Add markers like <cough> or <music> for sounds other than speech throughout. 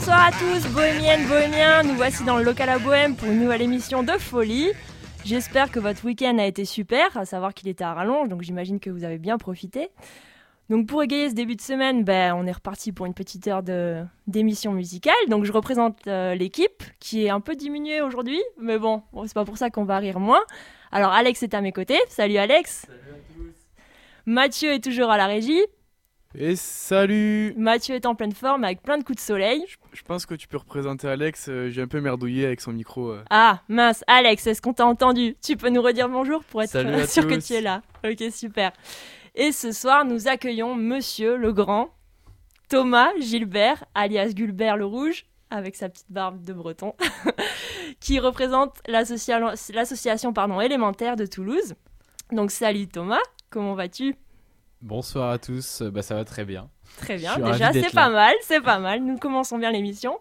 Bonsoir à tous, bohémiennes, bohémiens. Nous voici dans le local à Bohème pour une nouvelle émission de folie. J'espère que votre week-end a été super, à savoir qu'il était à rallonge, donc j'imagine que vous avez bien profité. Donc pour égayer ce début de semaine, ben, on est reparti pour une petite heure de, d'émission musicale. Donc je représente euh, l'équipe qui est un peu diminuée aujourd'hui, mais bon, bon c'est pas pour ça qu'on va rire moins. Alors Alex est à mes côtés. Salut Alex. Salut à tous. Mathieu est toujours à la régie. Et salut Mathieu est en pleine forme avec plein de coups de soleil. Je pense que tu peux représenter Alex, euh, j'ai un peu merdouillé avec son micro. euh. Ah, mince, Alex, est-ce qu'on t'a entendu? Tu peux nous redire bonjour pour être <laughs> sûr que tu es là. Ok, super. Et ce soir, nous accueillons Monsieur le Grand, Thomas Gilbert, alias Gulbert le Rouge, avec sa petite barbe de breton, <laughs> qui représente l'associa- l'association pardon, élémentaire de Toulouse. Donc salut Thomas, comment vas-tu? Bonsoir à tous, Euh, bah, ça va très bien. Très bien, déjà c'est pas mal, c'est pas mal, nous commençons bien l'émission.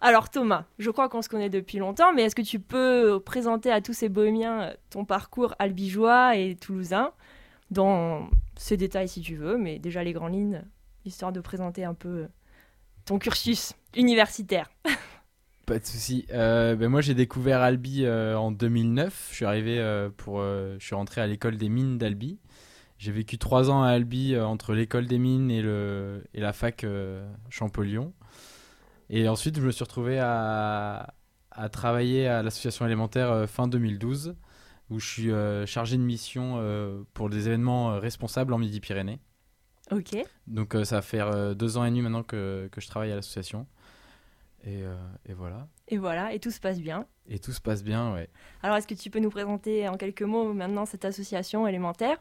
Alors Thomas, je crois qu'on se connaît depuis longtemps, mais est-ce que tu peux présenter à tous ces bohémiens euh, ton parcours albigeois et toulousain, dans ces détails si tu veux, mais déjà les grandes lignes, histoire de présenter un peu euh, ton cursus universitaire. <laughs> Pas de souci. Euh, bah, moi, j'ai découvert Albi euh, en 2009. Je suis arrivé euh, pour, je suis rentré à l'école des mines d'Albi. J'ai vécu trois ans à Albi euh, entre l'école des mines et le et la fac euh, Champollion. Et ensuite, je me suis retrouvé à, à travailler à l'association élémentaire euh, fin 2012, où je suis chargé de mission pour des événements responsables en Midi-Pyrénées. Ok. Donc ça va faire deux ans et demi maintenant que, que je travaille à l'association. Et, et voilà. Et voilà, et tout se passe bien. Et tout se passe bien, ouais. Alors est-ce que tu peux nous présenter en quelques mots maintenant cette association élémentaire?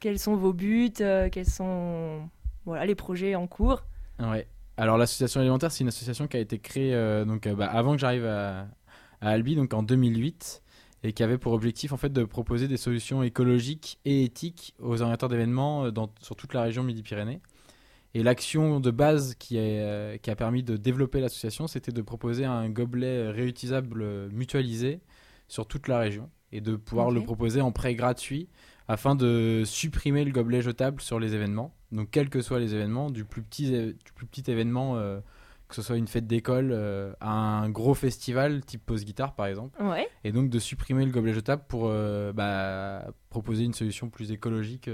Quels sont vos buts euh, Quels sont voilà, les projets en cours ouais. Alors l'association élémentaire, c'est une association qui a été créée euh, donc, euh, bah, avant que j'arrive à, à Albi, donc en 2008, et qui avait pour objectif en fait de proposer des solutions écologiques et éthiques aux orienteurs d'événements dans- sur toute la région Midi-Pyrénées. Et l'action de base qui, est, euh, qui a permis de développer l'association, c'était de proposer un gobelet réutilisable mutualisé sur toute la région et de pouvoir le proposer en prêt gratuit afin de supprimer le gobelet jetable sur les événements. Donc quels que soient les événements, du plus petit, du plus petit événement, euh, que ce soit une fête d'école, euh, à un gros festival type pause guitare par exemple, Ouais. et donc de supprimer le gobelet jetable pour euh, bah, proposer une solution plus écologique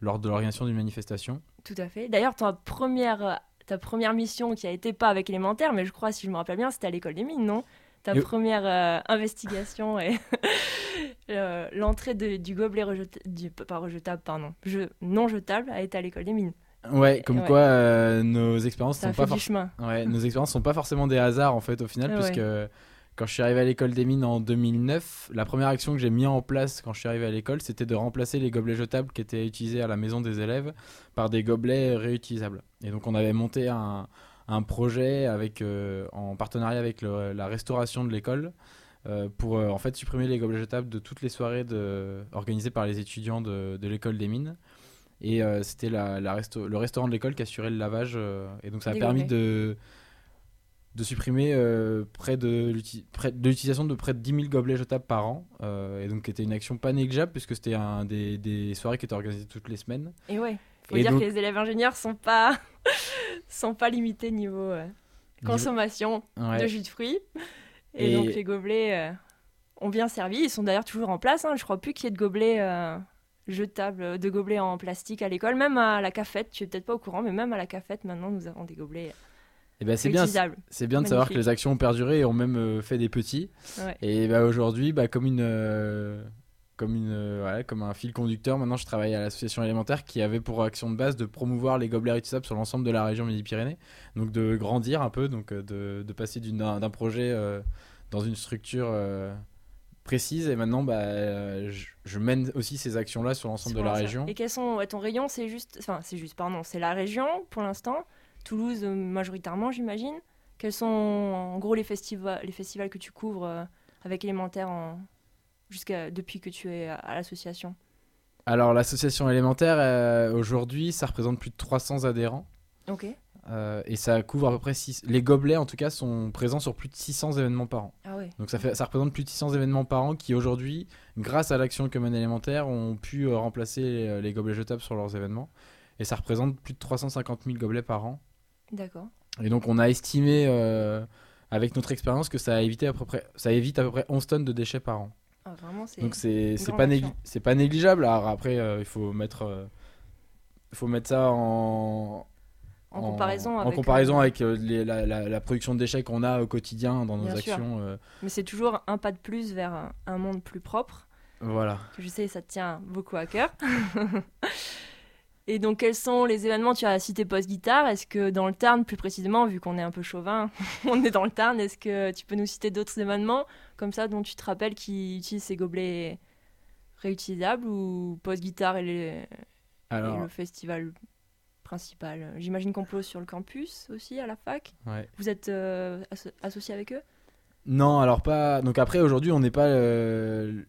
lors de l'organisation d'une manifestation. Tout à fait. D'ailleurs, ta première, ta première mission qui a été pas avec élémentaire, mais je crois, si je me rappelle bien, c'était à l'école des mines, non? Ta première euh, investigation et <laughs> euh, l'entrée du gobelet rejetable, du, pas rejetable, pardon, je, non jetable a été à l'école des mines. Ouais, comme Ouais. quoi euh, nos expériences sont pas forcément. Ouais, <laughs> nos expériences sont pas forcément des hasards en fait au final, ouais. puisque quand je suis arrivé à l'école des mines en 2009, la première action que j'ai mis en place quand je suis arrivé à l'école, c'était de remplacer les gobelets jetables qui étaient utilisés à la maison des élèves par des gobelets réutilisables. Et donc on avait monté un, un projet avec, euh, en partenariat avec le- la restauration de l'école. euh, pour euh, en fait supprimer les gobelets jetables de toutes les soirées de, organisées par les étudiants de, de l'école des mines. Et euh, c'était la, la resto- le restaurant de l'école qui assurait le lavage. et donc ça a Des permis de, de supprimer près de l'utilisation de près de 10 000 gobelets jetables par an. et donc c'était une action pas négligeable puisque c'était un des, des soirées qui étaient organisées toutes les semaines. Et ouais, faut Et dire donc- que les élèves ingénieurs sont pas, sont pas limités niveau euh, consommation Ouais. de jus de fruits. Et, Et- donc les gobelets euh, ont bien servi. Ils sont d'ailleurs toujours en place. hein. Je crois plus qu'il y ait de gobelets euh, jetables, de gobelets en plastique à l'école. Même à la cafette, tu es peut-être pas au courant, mais même à la cafette, maintenant, nous avons des gobelets Et ben c'est bien, c'est bien de savoir que les actions ont perduré et ont même fait des petits. Ouais. Et bah, aujourd'hui, bah, comme une, comme une, euh, voilà, comme un fil conducteur, maintenant je travaille à l'association élémentaire qui avait pour action de base de promouvoir les gobelets réutilisables sur l'ensemble de la région Midi-Pyrénées. Donc de grandir un peu, donc euh, de, de passer d'un projet euh, dans une structure euh, précise et maintenant bah, euh, je, je mène aussi ces actions-là sur l'ensemble de la région. Et quels sont ouais, ton rayon? C'est juste, enfin c'est juste, pardon, c'est la région pour l'instant. Toulouse majoritairement, j'imagine. Quels sont en gros les festivals, les festivals que tu couvres avec élémentaire en... jusqu'à depuis que tu es à, à l'association Alors l'association élémentaire euh, aujourd'hui, ça représente plus de 300 adhérents. Ok. Euh, et ça couvre à peu près 6... Les gobelets, en tout cas, sont présents sur plus de 600 événements par an. Ah ouais. Donc ça, fait, ça représente plus de 600 événements par an qui, aujourd'hui, grâce à l'action Common Élémentaire, ont pu euh, remplacer les, les gobelets jetables sur leurs événements. Et ça représente plus de 350 000 gobelets par an. D'accord. Et donc on a estimé euh, avec notre expérience que ça, a évité à peu près, ça évite à peu près 11 tonnes de déchets par an. Ah, vraiment. Donc c'est pas, négli- c'est pas négligeable. Alors après, euh, il faut mettre, euh, faut mettre ça en, En comparaison avec, en comparaison euh, avec euh, les- la, la- la production de déchets qu'on a au quotidien dans nos Bien actions. Mais c'est toujours un pas de plus vers un, un monde plus propre. voilà. Que je sais, ça te tient beaucoup à cœur. <laughs> Et donc, quels sont les événements? Tu as cité post-guitare. Est-ce que dans le Tarn, plus précisément, vu qu'on est un peu chauvin, <laughs> on est dans le Tarn, est-ce que tu peux nous citer d'autres événements comme ça dont tu te rappelles qui utilisent ces gobelets réutilisables ou post-guitare et, les- et Alors, le festival principal? J'imagine qu'on pose sur le campus aussi, à la fac. ouais. Vous êtes euh, asso- associé avec eux? Non, alors pas. Donc après, aujourd'hui, on n'est pas, euh,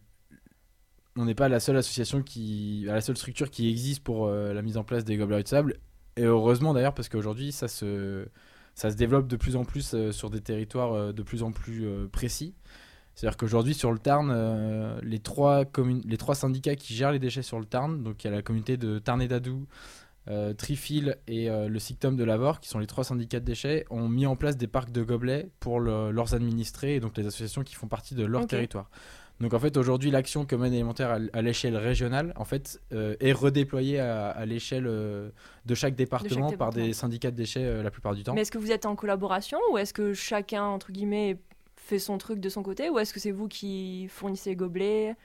on n'est pas la seule association qui, la seule structure qui existe pour euh, la mise en place des gobelets de sable. Et heureusement d'ailleurs, parce qu'aujourd'hui, ça se, ça se développe de plus en plus euh, sur des territoires euh, de plus en plus précis. C'est-à-dire qu'aujourd'hui, sur le Tarn, les, trois les trois syndicats qui gèrent les déchets sur le Tarn, donc il y a la communauté de Tarn et d'Adou, Trifil et le Sictum de Lavore, qui sont les trois syndicats de déchets, ont mis en place des parcs de gobelets pour le- leurs administrés et donc les associations qui font partie de leur territoire. Donc en fait aujourd'hui l'action que mène Élémentaire à, l'échelle régionale en fait euh, est redéployée à, à l'échelle euh, de chaque département par département. des syndicats de déchets euh, la plupart du temps. Mais est-ce que vous êtes en collaboration ou est-ce que chacun, entre guillemets, fait son truc de son côté ou est-ce que c'est vous qui fournissez les gobelets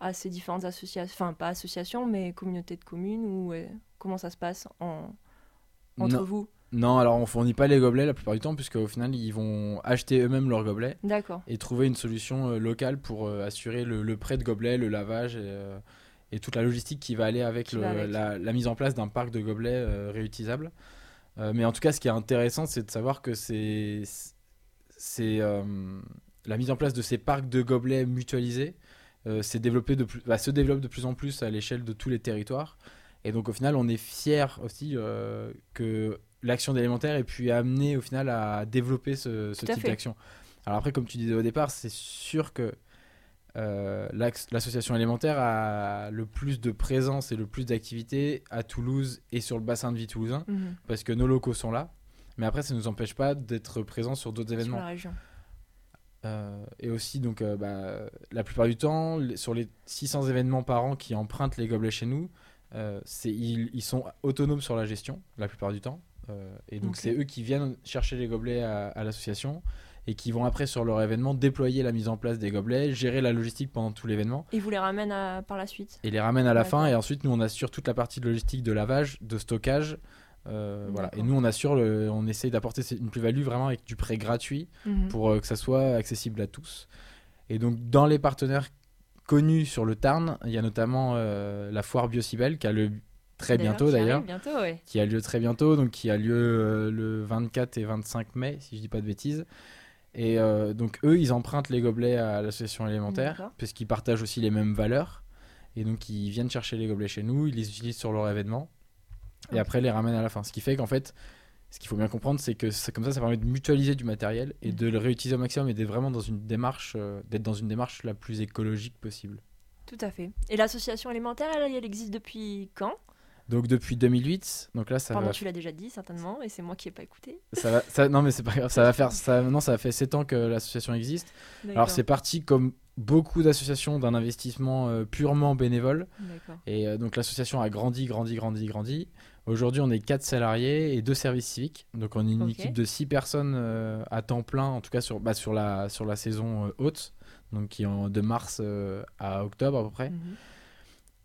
à ces différentes associations, enfin pas associations, mais communautés de communes ou comment ça se passe en... entre Non. vous? Non, alors on fournit pas les gobelets la plupart du temps puisque au final ils vont acheter eux-mêmes leurs gobelets D'accord. et trouver une solution euh, locale pour euh, assurer le, le prêt de gobelets, le lavage et, euh, et toute la logistique qui va aller avec, Qui le- va avec. La, la mise en place d'un parc de gobelets euh, réutilisables. Euh, mais en tout cas, ce qui est intéressant, c'est de savoir que c'est c'est euh, la mise en place de ces parcs de gobelets mutualisés euh, s'est de plus, bah, se développe de plus en plus à l'échelle de tous les territoires. Et donc au final, on est fier aussi euh, que l'action d'élémentaire ait pu amener au final à développer ce, type d'action. Alors après, comme tu disais au départ, c'est sûr que euh, l'association élémentaire a le plus de présence et le plus d'activité à Toulouse et sur le bassin de vie toulousain Mhm. parce que nos locaux sont là. Mais après, ça ne nous empêche pas d'être présents sur d'autres Sur événements. la région. Euh, et aussi, donc, euh, bah, la plupart du temps, sur les 600 événements par an qui empruntent les gobelets chez nous, ils sont autonomes sur la gestion, la plupart du temps. Euh, et donc, c'est eux qui viennent chercher les gobelets à, à l'association et qui vont après, sur leur événement, déployer la mise en place des gobelets, gérer la logistique pendant tout l'événement Et vous les ramène à- par la suite et les ramène à la fin. Et ensuite, nous, on assure toute la partie de logistique de lavage, de stockage. euh, voilà. Et nous, on assure, le- on essaye d'apporter une plus-value vraiment avec du prêt gratuit Mhm. pour euh, que ça soit accessible à tous. Et donc, dans les partenaires connus sur le Tarn, il y a notamment euh, la foire Biocibel qui a le très bientôt qui d'ailleurs, Bientôt, ouais. qui a lieu très bientôt, donc qui a lieu euh, le 24 et 25 mai, si je dis pas de bêtises. Et euh, donc, eux, ils empruntent les gobelets à l'association élémentaire, puisqu'ils partagent aussi les mêmes valeurs. Et donc, ils viennent chercher les gobelets chez nous, ils les utilisent sur leur événement, et après, les ramènent à la fin. Ce qui fait qu'en fait, ce qu'il faut bien comprendre, c'est que c'est comme ça, ça permet de mutualiser du matériel et Mhm. de le réutiliser au maximum et d'être vraiment dans une démarche, euh, d'être dans une démarche la plus écologique possible. Tout à fait. Et l'association élémentaire, elle, elle existe depuis quand? Donc depuis 2008, donc là ça Pardon, va, tu l'as déjà dit certainement, et c'est moi qui n'ai pas écouté. ça va, ça- non mais c'est pas grave, ça va <laughs> faire, ça, non ça fait 7 ans que l'association existe. Alors c'est parti comme beaucoup d'associations d'un investissement euh, purement bénévole et euh, donc l'association a grandi, grandi, grandi, grandi. Aujourd'hui on est 4 salariés et 2 services civiques, donc on est une équipe de 6 personnes euh, à temps plein, en tout cas sur, bah, sur, la, sur la saison haute, donc qui est en- de mars à octobre à peu près. Mhm.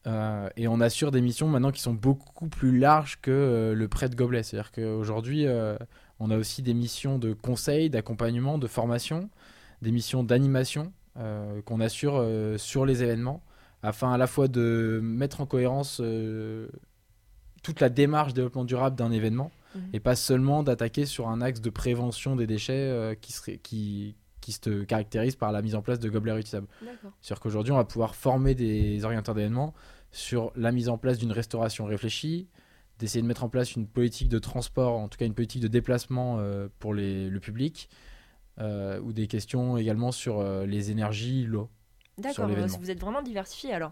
Euh, et on assure des missions maintenant qui sont beaucoup plus larges que euh, le prêt de gobelet. C'est-à-dire qu'aujourd'hui, euh, on a aussi des missions de conseil, d'accompagnement, de formation, des missions d'animation qu'on assure sur les événements, afin à la fois de mettre en cohérence toute la démarche développement durable d'un événement, Mhm. et pas seulement d'attaquer sur un axe de prévention des déchets qui, serait, qui, qui se caractérise par la mise en place de gobelets réutilisables. C'est-à-dire qu'aujourd'hui, on va pouvoir former des orienteurs d'événements sur la mise en place d'une restauration réfléchie, d'essayer de mettre en place une politique de transport, en tout cas une politique de déplacement euh, pour les- le public, euh, ou des questions également sur euh, les énergies, l'eau. D'accord, vous êtes vraiment diversifié alors.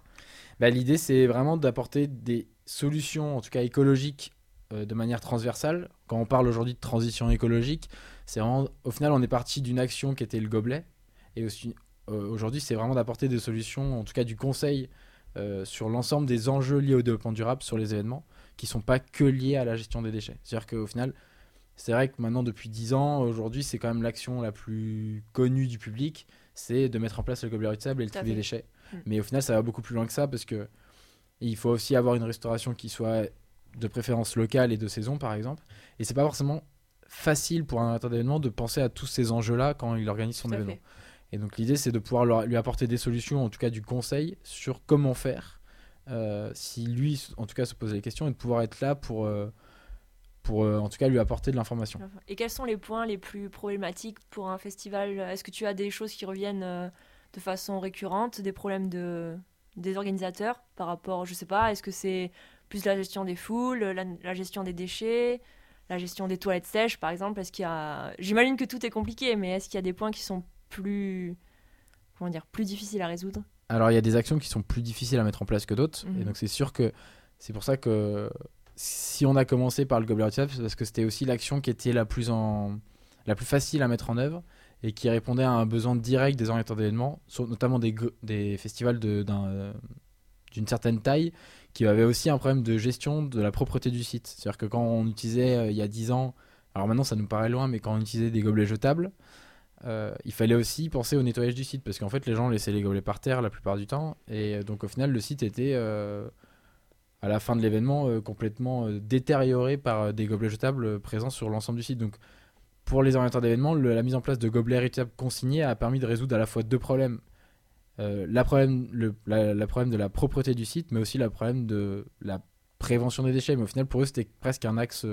Bah, L'idée, c'est vraiment d'apporter des solutions, en tout cas écologiques, de manière transversale. Quand on parle aujourd'hui de transition écologique, c'est au final, on est parti d'une action qui était le gobelet. Et aussi, aujourd'hui, c'est vraiment d'apporter des solutions, en tout cas du conseil, euh, sur l'ensemble des enjeux liés au développement durable sur les événements, qui sont pas que liés à la gestion des déchets. C'est-à-dire qu'au final, c'est vrai que maintenant, depuis 10 ans, aujourd'hui, c'est quand même l'action la plus connue du public, c'est de mettre en place le gobelet et le tri des déchets. Mm. Mais au final, ça va beaucoup plus loin que ça, parce que il faut aussi avoir une restauration qui soit de préférence locale et de saison, par exemple. Et c'est pas forcément facile pour un organisateur d'événement de penser à tous ces enjeux-là quand il organise son événement. fait. Et donc l'idée, c'est de pouvoir leur- lui apporter des solutions, en tout cas du conseil, sur comment faire, euh, si lui, en tout cas, se posait les questions, et de pouvoir être là pour, euh, pour euh, en tout cas, lui apporter de l'information. Et quels sont les points les plus problématiques pour un festival? Est-ce que tu as des choses qui reviennent de façon récurrente, des problèmes de, des organisateurs par rapport, je sais pas, est-ce que c'est plus la gestion des foules, la, la gestion des déchets, la gestion des toilettes sèches par exemple? Est-ce qu'il y a, j'imagine que tout est compliqué, mais est-ce qu'il y a des points qui sont plus, comment dire, plus difficiles à résoudre Alors il y a des actions qui sont plus difficiles à mettre en place que d'autres, Mhm. et donc c'est sûr que c'est pour ça que si on a commencé par le gobelet c'est parce que c'était aussi l'action qui était la plus en la plus facile à mettre en œuvre et qui répondait à un besoin direct des organisateurs d'événements, notamment des, des festivals de- euh, d'une certaine taille, qui avaient aussi un problème de gestion de la propreté du site. C'est-à-dire que quand on utilisait euh, il y a 10 ans, alors maintenant ça nous paraît loin, mais quand on utilisait des gobelets jetables, euh, il fallait aussi penser au nettoyage du site parce qu'en fait les gens laissaient les gobelets par terre la plupart du temps et euh, donc au final le site était euh, à la fin de l'événement complètement détérioré par des gobelets jetables présents sur l'ensemble du site. Donc pour les organisateurs d'événements, la mise en place de gobelets réutilisables consignés a permis de résoudre à la fois deux problèmes. La, problème, le, la, la problème de la propreté du site, mais aussi le problème de la prévention des déchets. Mais au final, pour eux, c'était presque un axe,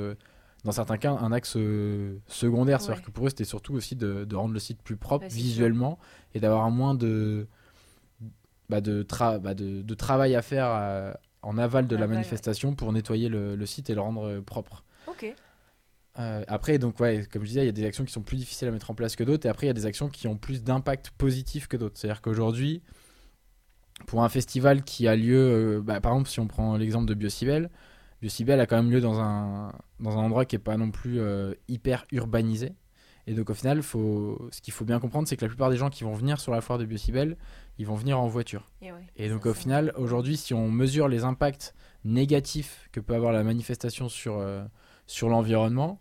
dans certains cas, un axe euh, secondaire. C'est-à-dire que pour eux, c'était surtout aussi de, de rendre le site plus propre sûr. visuellement et d'avoir moins de, bah, de, tra- bah, de, de travail à faire euh, en aval de la ouais. manifestation pour nettoyer le, le site et le rendre euh, propre. Ok. Euh, après, donc, ouais, comme je disais, il y a des actions qui sont plus difficiles à mettre en place que d'autres, et après, il y a des actions qui ont plus d'impact positif que d'autres. C'est-à-dire qu'aujourd'hui, pour un festival qui a lieu, euh, bah, par exemple, si on prend l'exemple de Biocibel, Biocibel a quand même lieu dans un, dans un endroit qui n'est pas non plus euh, hyper urbanisé. Et donc, au final, faut, ce qu'il faut bien comprendre, c'est que la plupart des gens qui vont venir sur la foire de Biocibel, ils vont venir en voiture. Et, ouais, Et donc au final, aujourd'hui, si on mesure les impacts négatifs que peut avoir la manifestation sur, euh, sur l'environnement,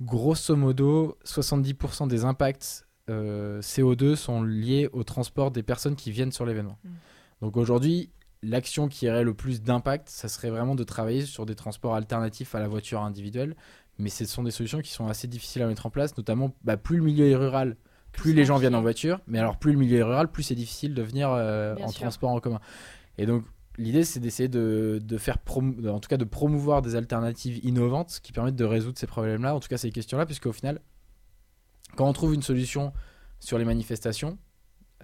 grosso modo, 70% des impacts euh, CO2 sont liés au transport des personnes qui viennent sur l'événement. Mm. Donc aujourd'hui, l'action qui aurait le plus d'impact, ça serait vraiment de travailler sur des transports alternatifs à la voiture individuelle. Mais ce sont des solutions qui sont assez difficiles à mettre en place, notamment bah, plus le milieu est rural, plus les gens viennent en voiture, mais alors plus le milieu est rural, plus c'est difficile de venir euh, en sûr. transport en commun. Et donc l'idée c'est d'essayer de, de faire en tout cas de promouvoir des alternatives innovantes qui permettent de résoudre ces problèmes-là, en tout cas ces questions-là, puisque au final, quand on trouve une solution sur les manifestations,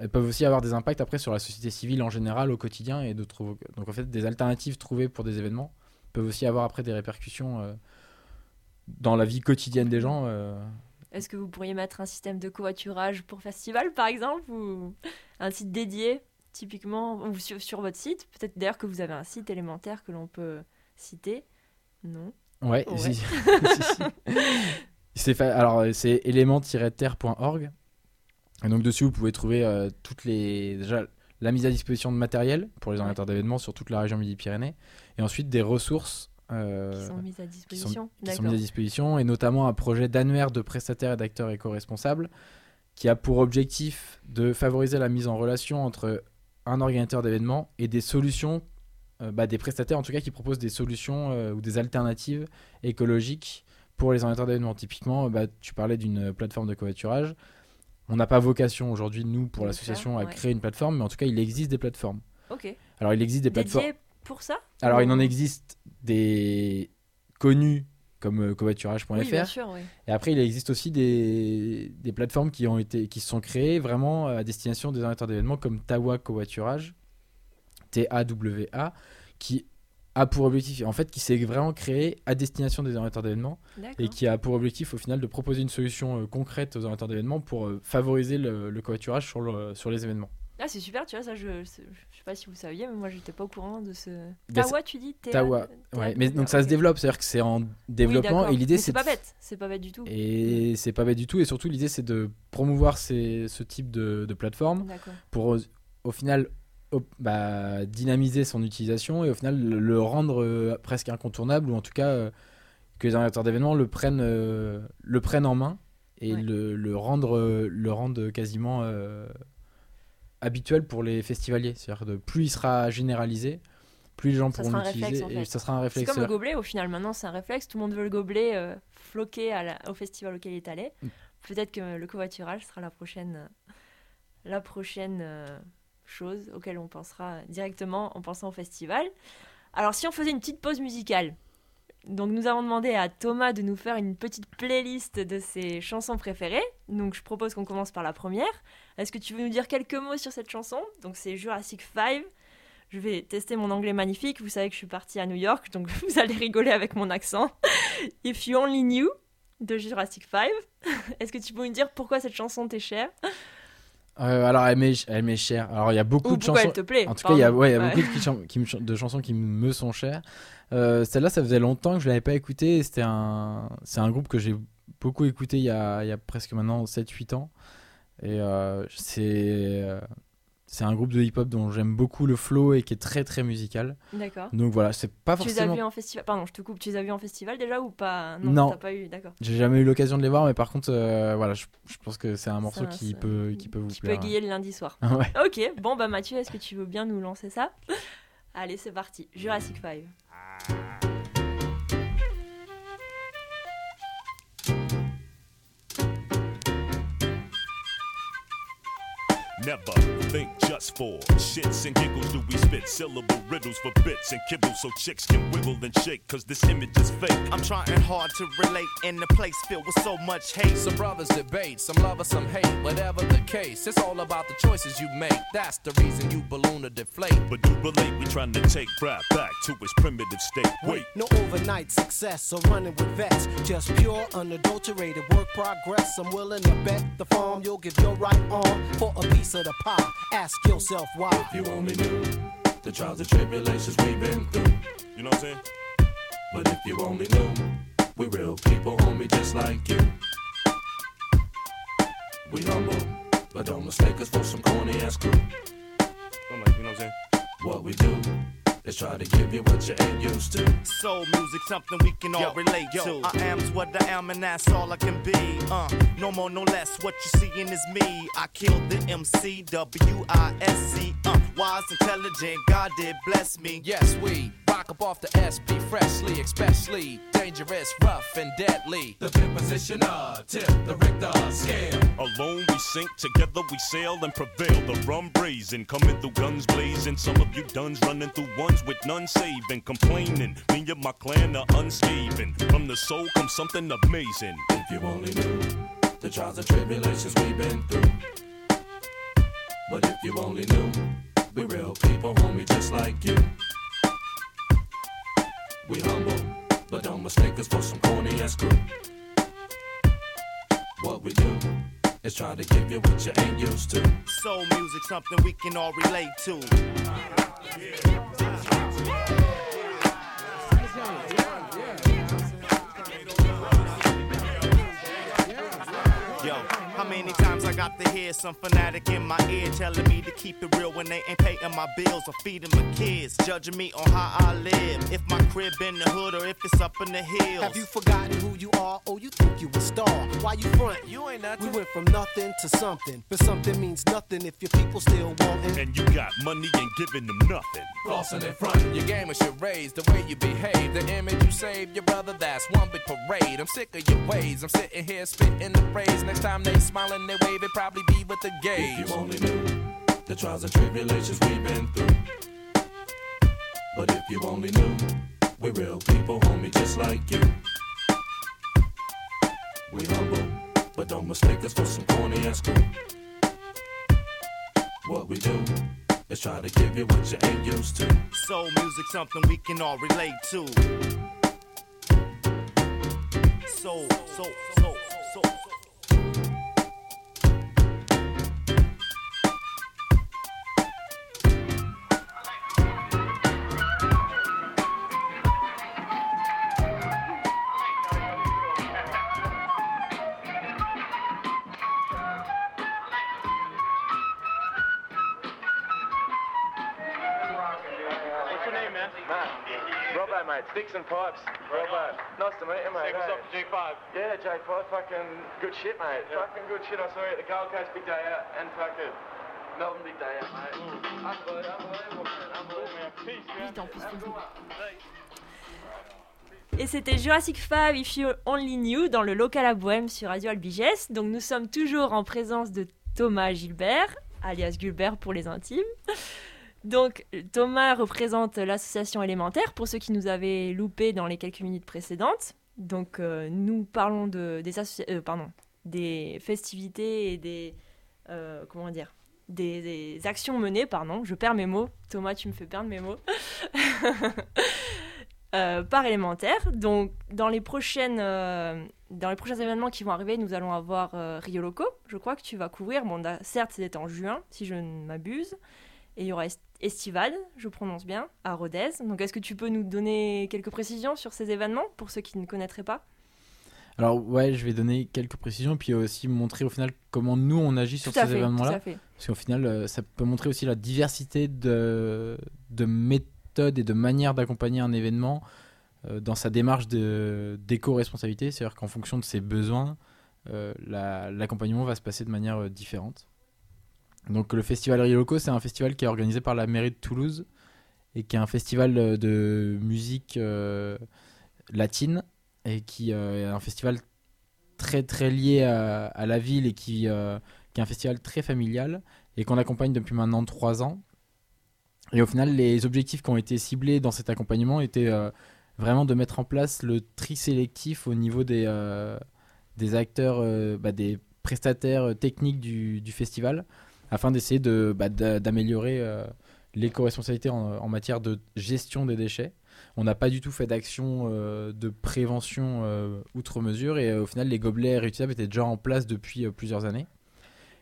elles peuvent aussi avoir des impacts après sur la société civile en général au quotidien et d'autres. Donc en fait, des alternatives trouvées pour des événements peuvent aussi avoir après des répercussions euh, dans la vie quotidienne des gens. euh, Est-ce que vous pourriez mettre un système de covoiturage pour festival, par exemple, ou un site dédié, typiquement, ou sur, sur votre site? Peut-être d'ailleurs que vous avez un site élémentaire que l'on peut citer. Non? Ouais, Ouais. si. <laughs> Alors, c'est élément-terre.org. Et donc, dessus, vous pouvez trouver euh, toutes les. Déjà, la mise à disposition de matériel pour les organisateurs d'événements sur toute la région Midi-Pyrénées. Et ensuite, des ressources. euh, Qui sont mises à disposition qui sont D'accord. mises à disposition, et notamment un projet d'annuaire de prestataires et d'acteurs éco-responsables qui a pour objectif de favoriser la mise en relation entre un organisateur d'événements et des solutions, euh, bah, des prestataires en tout cas qui proposent des solutions euh, ou des alternatives écologiques pour les organisateurs d'événements. Typiquement, bah, tu parlais d'une plateforme de covoiturage. On n'a pas vocation aujourd'hui, nous, pour l'association, à ouais. créer une plateforme, mais en tout cas, il existe des plateformes. Ok. Alors, il existe des plateformes. Dédié pour ça Alors, il en existe des connus comme euh, covoiturage.fr. Oui, bien sûr, oui. et après, il existe aussi des, des plateformes qui, ont été, qui se sont créées vraiment à destination des organisateurs d'événements comme Tawa Covoiturage, T-A-W-A, qui a pour objectif, en fait, qui s'est vraiment créé à destination des organisateurs d'événements et qui a pour objectif, au final, de proposer une solution euh, concrète aux organisateurs d'événements pour euh, favoriser le, le covoiturage sur, le- sur les événements. Ah, c'est super, tu vois, ça, je, je sais pas si vous saviez, mais moi, j'étais pas au courant de ce. Bah, Tawa, tu dis Tawa, Ouais, mais donc ça se développe, c'est-à-dire que c'est en développement et l'idée c'est C'est pas bête, c'est pas bête du tout. et c'est pas bête du tout et surtout l'idée c'est de promouvoir ces, ce type de, de plateforme pour au, final bah, dynamiser son utilisation et au final le, le rendre euh, presque incontournable ou en tout cas euh, que les organisateurs d'événements le prennent euh, le prennent en main et Ouais. le, le rendre euh, le rendre quasiment euh, habituel pour les festivaliers c'est-à-dire de plus il sera généralisé plus les gens Ça pourront sera un réflexe, l'utiliser en et fait. ça sera un C'est réflexe comme le gobelet au final. Maintenant, c'est un réflexe. Tout le monde veut le gobelet euh, floqué à la- au festival auquel il est allé. Mm. Peut-être que le covoiturage sera la prochaine, la prochaine euh, chose auquel on pensera directement en pensant au festival. Alors, si on faisait une petite pause musicale. Donc, nous avons demandé à Thomas de nous faire une petite playlist de ses chansons préférées. Donc, je propose qu'on commence par la première. Est-ce que tu veux nous dire quelques mots sur cette chanson? Donc, c'est Jurassic 5. Je vais tester mon anglais magnifique. Vous savez que je suis partie à New York, donc <laughs> vous allez rigoler avec mon accent. <laughs> If You Only Knew de Jurassic 5. <laughs> Est-ce que tu peux nous dire pourquoi cette chanson t'est chère? Euh, alors elle m'est elle m'est chère alors il y a beaucoup Ou de chansons elle te plaît En tout cas, il y a, ouais, y a Ouais. beaucoup de, chan- qui me de chansons qui me sont chères. Euh, Celle-là, ça faisait longtemps que je l'avais pas écoutée. C'était un, c'est un groupe que j'ai beaucoup écouté il y a, il y a presque maintenant 7-8 ans. Et euh, c'est, c'est un groupe de hip-hop dont j'aime beaucoup le flow et qui est très très musical. D'accord. Donc voilà, c'est pas Tu les as forcément. vus en festival Pardon, je te coupe. Tu les as vus en festival déjà ou pas? Non. t'as pas eu. D'accord. J'ai jamais eu l'occasion de les voir, mais par contre, euh, voilà, je, je pense que c'est un morceau Ça, qui ça- peut, qui peut vous Qui peut plaire. égayer le lundi soir. <laughs> ouais. Ok. Bon bah Mathieu, est-ce que tu veux bien nous lancer ça? Allez, c'est parti. Jurassic 5. Never think just for shits and giggles do we spit syllable riddles for bits and kibbles so chicks can wiggle and shake cause this image is fake. I'm trying hard to relate in a place filled with so much hate. Some brothers debate, some love or some hate, whatever the case. It's all about the choices you make. That's the reason you balloon or deflate. But do relate, we trying to take rap back to its primitive state. Wait, No overnight success or running with vets. Just pure, unadulterated work progress. I'm willing to bet the farm you'll give your right arm for a piece of the pie. Ask yourself why. If You only knew the trials and tribulations we've been through. you know what I'm saying? But if you only knew, we real people, homie, just like you. We humble, but don't mistake us for some corny ass crew. I'm like, you know what I'm saying? What we do is try to give you what you ain't used to. Soul music, something we can all Yo, relate yo. to. I am's what I am, and that's all I can be. Uh, no more, no less. What you seeing is me. I killed the MC, W I S C. Uh, wise, intelligent, God did bless me. Yes, we rock up off the SP freshly, especially dangerous, rough, and deadly. The fifth positioner, uh, tip the Richter scale. Alone we sink, together we sail and prevail. The rum brazen, coming through guns blazing. Some of you duns running through ones with none saving. Complaining, me and my clan are unscathed. From the soul comes something amazing. If you only knew the trials and tribulations we've been through. Us for some corny ass crew. What we do is try to give you what you ain't used to. Soul music, something we can all relate to. Yo, many times I got to hear some fanatic in my ear telling me to keep it real when they ain't paying my bills or feeding my kids, judging me on how I live, if my crib in the hood or if it's up in the hills. Have you forgotten who you are? Oh, you think you a star? Why you front? You ain't We nothing. went from nothing to something, but something means nothing if your people still wanting. And you got money and giving them nothing. Flossing in front. Your game is your raise, the way you behave, the image you save, your brother, that's one big parade. I'm sick of your ways. I'm sitting here spitting the phrase. Next time they smiling, they wave, it probably be with the gauge. If you only knew the trials and tribulations we've been through. But if you only knew, we're real people, homie, just like you. We humble, but don't mistake us for some corny ass crew. What we do is try to give you what you ain't used to. Soul music, something we can all relate to. Soul, soul. Mate. Sticks and pipes. Robbo. Nice to meet you, mate. What's hey? up, G5? Yeah, J5. Fucking good shit, mate. Fucking good shit. I saw you at the Gold Coast big day out and fucking Melbourne big day out, mate. Unbelievable, unbelievable, man. Unbelievable. Peace, Vite, en plus, Have a good vas-y. one. Et c'était Jurassic 5 If You Only Knew dans le local à Bohème sur Radio Albiges. Donc nous sommes toujours en présence de Thomas Gilbert, alias Gilbert pour les intimes. Donc Thomas représente l'association élémentaire pour ceux qui nous avaient loupé dans les quelques minutes précédentes. Donc euh, nous parlons de, des, euh, festivités et des... euh, comment dire des, actions menées, pardon, je perds mes mots. Thomas, tu me fais perdre mes mots. <laughs> Par élémentaire. Donc, dans les, prochaines, dans les prochains événements qui vont arriver, nous allons avoir Rio Loco, je crois que tu vas couvrir. Certes, c'est en juin, si je ne m'abuse. Et il y aura Est- Estivade, je prononce bien, à Rodez. Donc, est-ce que tu peux nous donner quelques précisions sur ces événements, pour ceux qui ne connaîtraient pas? Alors ouais, je vais donner quelques précisions, puis aussi montrer au final comment nous on agit sur ces événements-là. Parce qu'au final, euh, ça peut montrer aussi la diversité de, de méthodes et de manières d'accompagner un événement euh, dans sa démarche d'éco-responsabilité. C'est-à-dire qu'en fonction de ses besoins, euh, la- l'accompagnement va se passer de manière différente. Donc le festival Rio Loco, c'est un festival qui est organisé par la mairie de Toulouse et qui est un festival euh, de musique euh, latine et qui euh, est un festival très très lié à, la ville et qui, est un festival très familial et qu'on accompagne depuis maintenant trois ans. Et au final, les objectifs qui ont été ciblés dans cet accompagnement étaient vraiment de mettre en place le tri sélectif au niveau des, des acteurs, bah, des prestataires techniques du festival, afin d'essayer de, bah, d'a- d'améliorer euh, l'éco-responsabilité en, matière de gestion des déchets. On n'a pas du tout fait d'action euh, de prévention euh, outre mesure et euh, au final les gobelets réutilisables étaient déjà en place depuis plusieurs années.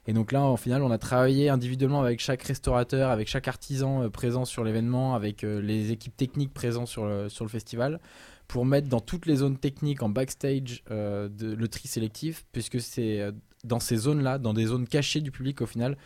Et donc là, au final, on a travaillé individuellement avec chaque restaurateur, avec chaque artisan présent sur l'événement, avec les équipes techniques présentes sur le, festival, pour mettre dans toutes les zones techniques en backstage le tri sélectif, puisque c'est dans ces zones-là, dans des zones cachées du public au final,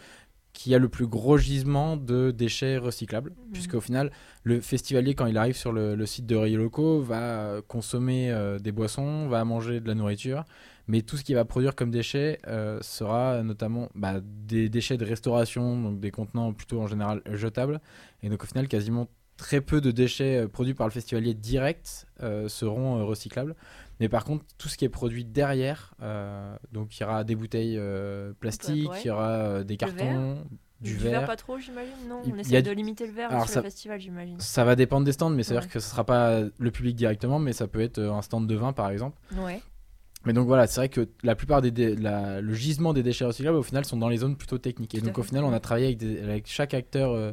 qu'il y a le plus gros gisement de déchets recyclables. Puisqu'au final, le festivalier, quand il arrive sur le, le site de Rio Loco, va euh, consommer euh, des boissons, va manger de la nourriture, mais tout ce qu'il va produire comme déchets euh, sera notamment bah, des déchets de restauration, donc des contenants plutôt en général jetables. Et donc au final, quasiment très peu de déchets produits par le festivalier direct euh, seront recyclables. Mais par contre, tout ce qui est produit derrière, euh, donc il y aura des bouteilles euh, plastiques, ouais. il y aura euh, des Le verre. cartons, du, verre. pas trop, j'imagine? Non, on essaie a de du- limiter le verre Alors, sur ça- le festival, j'imagine. Ça va dépendre des stands, mais c'est-à-dire Ouais. que ce sera pas le public directement, mais ça peut être un stand de vin par exemple. Ouais. Mais donc voilà, c'est vrai que la plupart des dé- la- le gisement des déchets recyclables au final sont dans les zones plutôt techniques. Et Tout donc au final, on a travaillé avec, des- avec chaque acteur euh,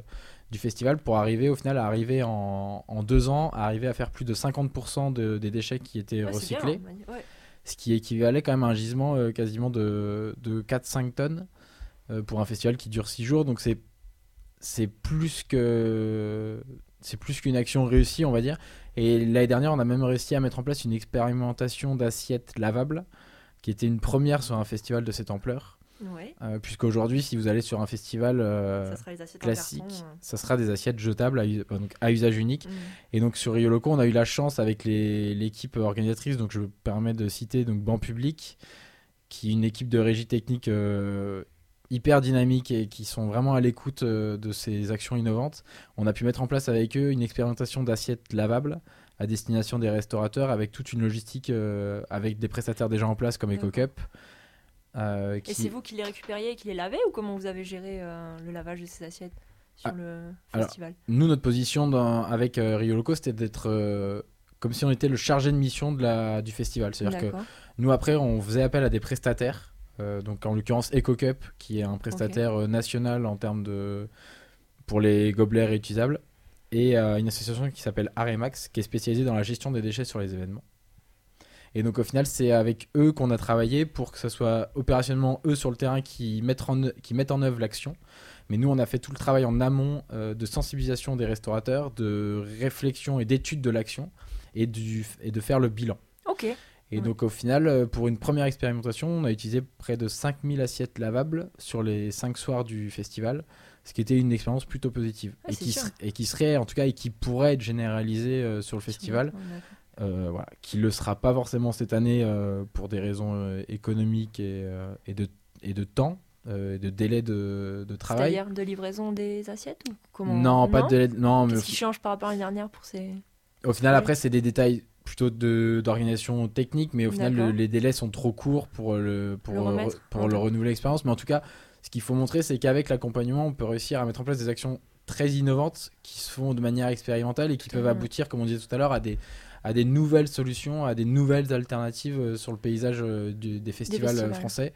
du festival pour arriver au final à arriver en, en deux ans à arriver à faire plus de 50% de- des déchets qui étaient Ouais, c'est bien, recyclés, ouais. ce qui équivalait quand même à un gisement euh, quasiment de, de 4-5 tonnes euh, pour un festival qui dure 6 jours. Donc c'est c'est plus que c'est plus qu'une action réussie, on va dire. Et l'année dernière, on a même réussi à mettre en place une expérimentation d'assiettes lavables, qui était une première sur un festival de cette ampleur. Ouais. Euh, Puisqu'aujourd'hui, si vous allez sur un festival euh, Ça classique, carton, euh. ça sera des assiettes jetables à, donc à usage unique. Mm. Et donc sur Rio Loco, on a eu la chance avec l'équipe organisatrice, donc je me permets de citer donc Ban Public, qui est une équipe de régie technique euh, hyper dynamique et qui sont vraiment à l'écoute de ces actions innovantes. On a pu mettre en place avec eux une expérimentation d'assiettes lavables à destination des restaurateurs avec toute une logistique avec des prestataires déjà en place comme. EcoCup. Euh, Et c'est vous qui les récupériez et qui les lavez ou comment vous avez géré euh, le lavage de ces assiettes sur Ah, le alors, festival? Nous, notre position dans- avec euh, Rio Loco, c'était d'être comme si on était le chargé de mission de la, du festival. C'est-à-dire que nous, après, on faisait appel à des prestataires. donc, en l'occurrence, EcoCup, qui est un prestataire national en termes de. pour les gobelets réutilisables. Et une association qui s'appelle Aremax, qui est spécialisée dans la gestion des déchets sur les événements. Et donc, au final, c'est avec eux qu'on a travaillé pour que ce soit opérationnellement eux sur le terrain qui mettent en, qui mettent en œuvre l'action. Mais nous, on a fait tout le travail en amont euh, de sensibilisation des restaurateurs, de réflexion et d'étude de l'action et, du, et de faire le bilan. Ok. Et Ouais. donc au final, euh, pour une première expérimentation, on a utilisé près de 5000 assiettes lavables sur les 5 soirs du festival, ce qui était une expérience plutôt positive Ah, et, qui et serait en tout cas et qui pourrait être généralisée euh, sur le festival. Ouais. Euh, voilà, qui le sera pas forcément cette année euh, pour des raisons euh, économiques et, et, de, et de temps, et de délai de, de travail. C'est-à-dire de livraison des assiettes ou comment Non, pas de délai. de- Non, mais Qu'est-ce qui change par rapport à l'année dernière pour ces. au final, après, c'est des détails plutôt de- d'organisation technique, mais au final, le- les délais sont trop courts pour le, pour Le remettre, re- pour le renouveler l'expérience. Mais en tout cas, ce qu'il faut montrer, c'est qu'avec l'accompagnement, on peut réussir à mettre en place des actions très innovantes qui se font de manière expérimentale et qui peuvent aboutir, comme on disait tout à l'heure, à des, à des nouvelles solutions, à des nouvelles alternatives euh, sur le paysage euh, du- des festivals, euh, festivals. français.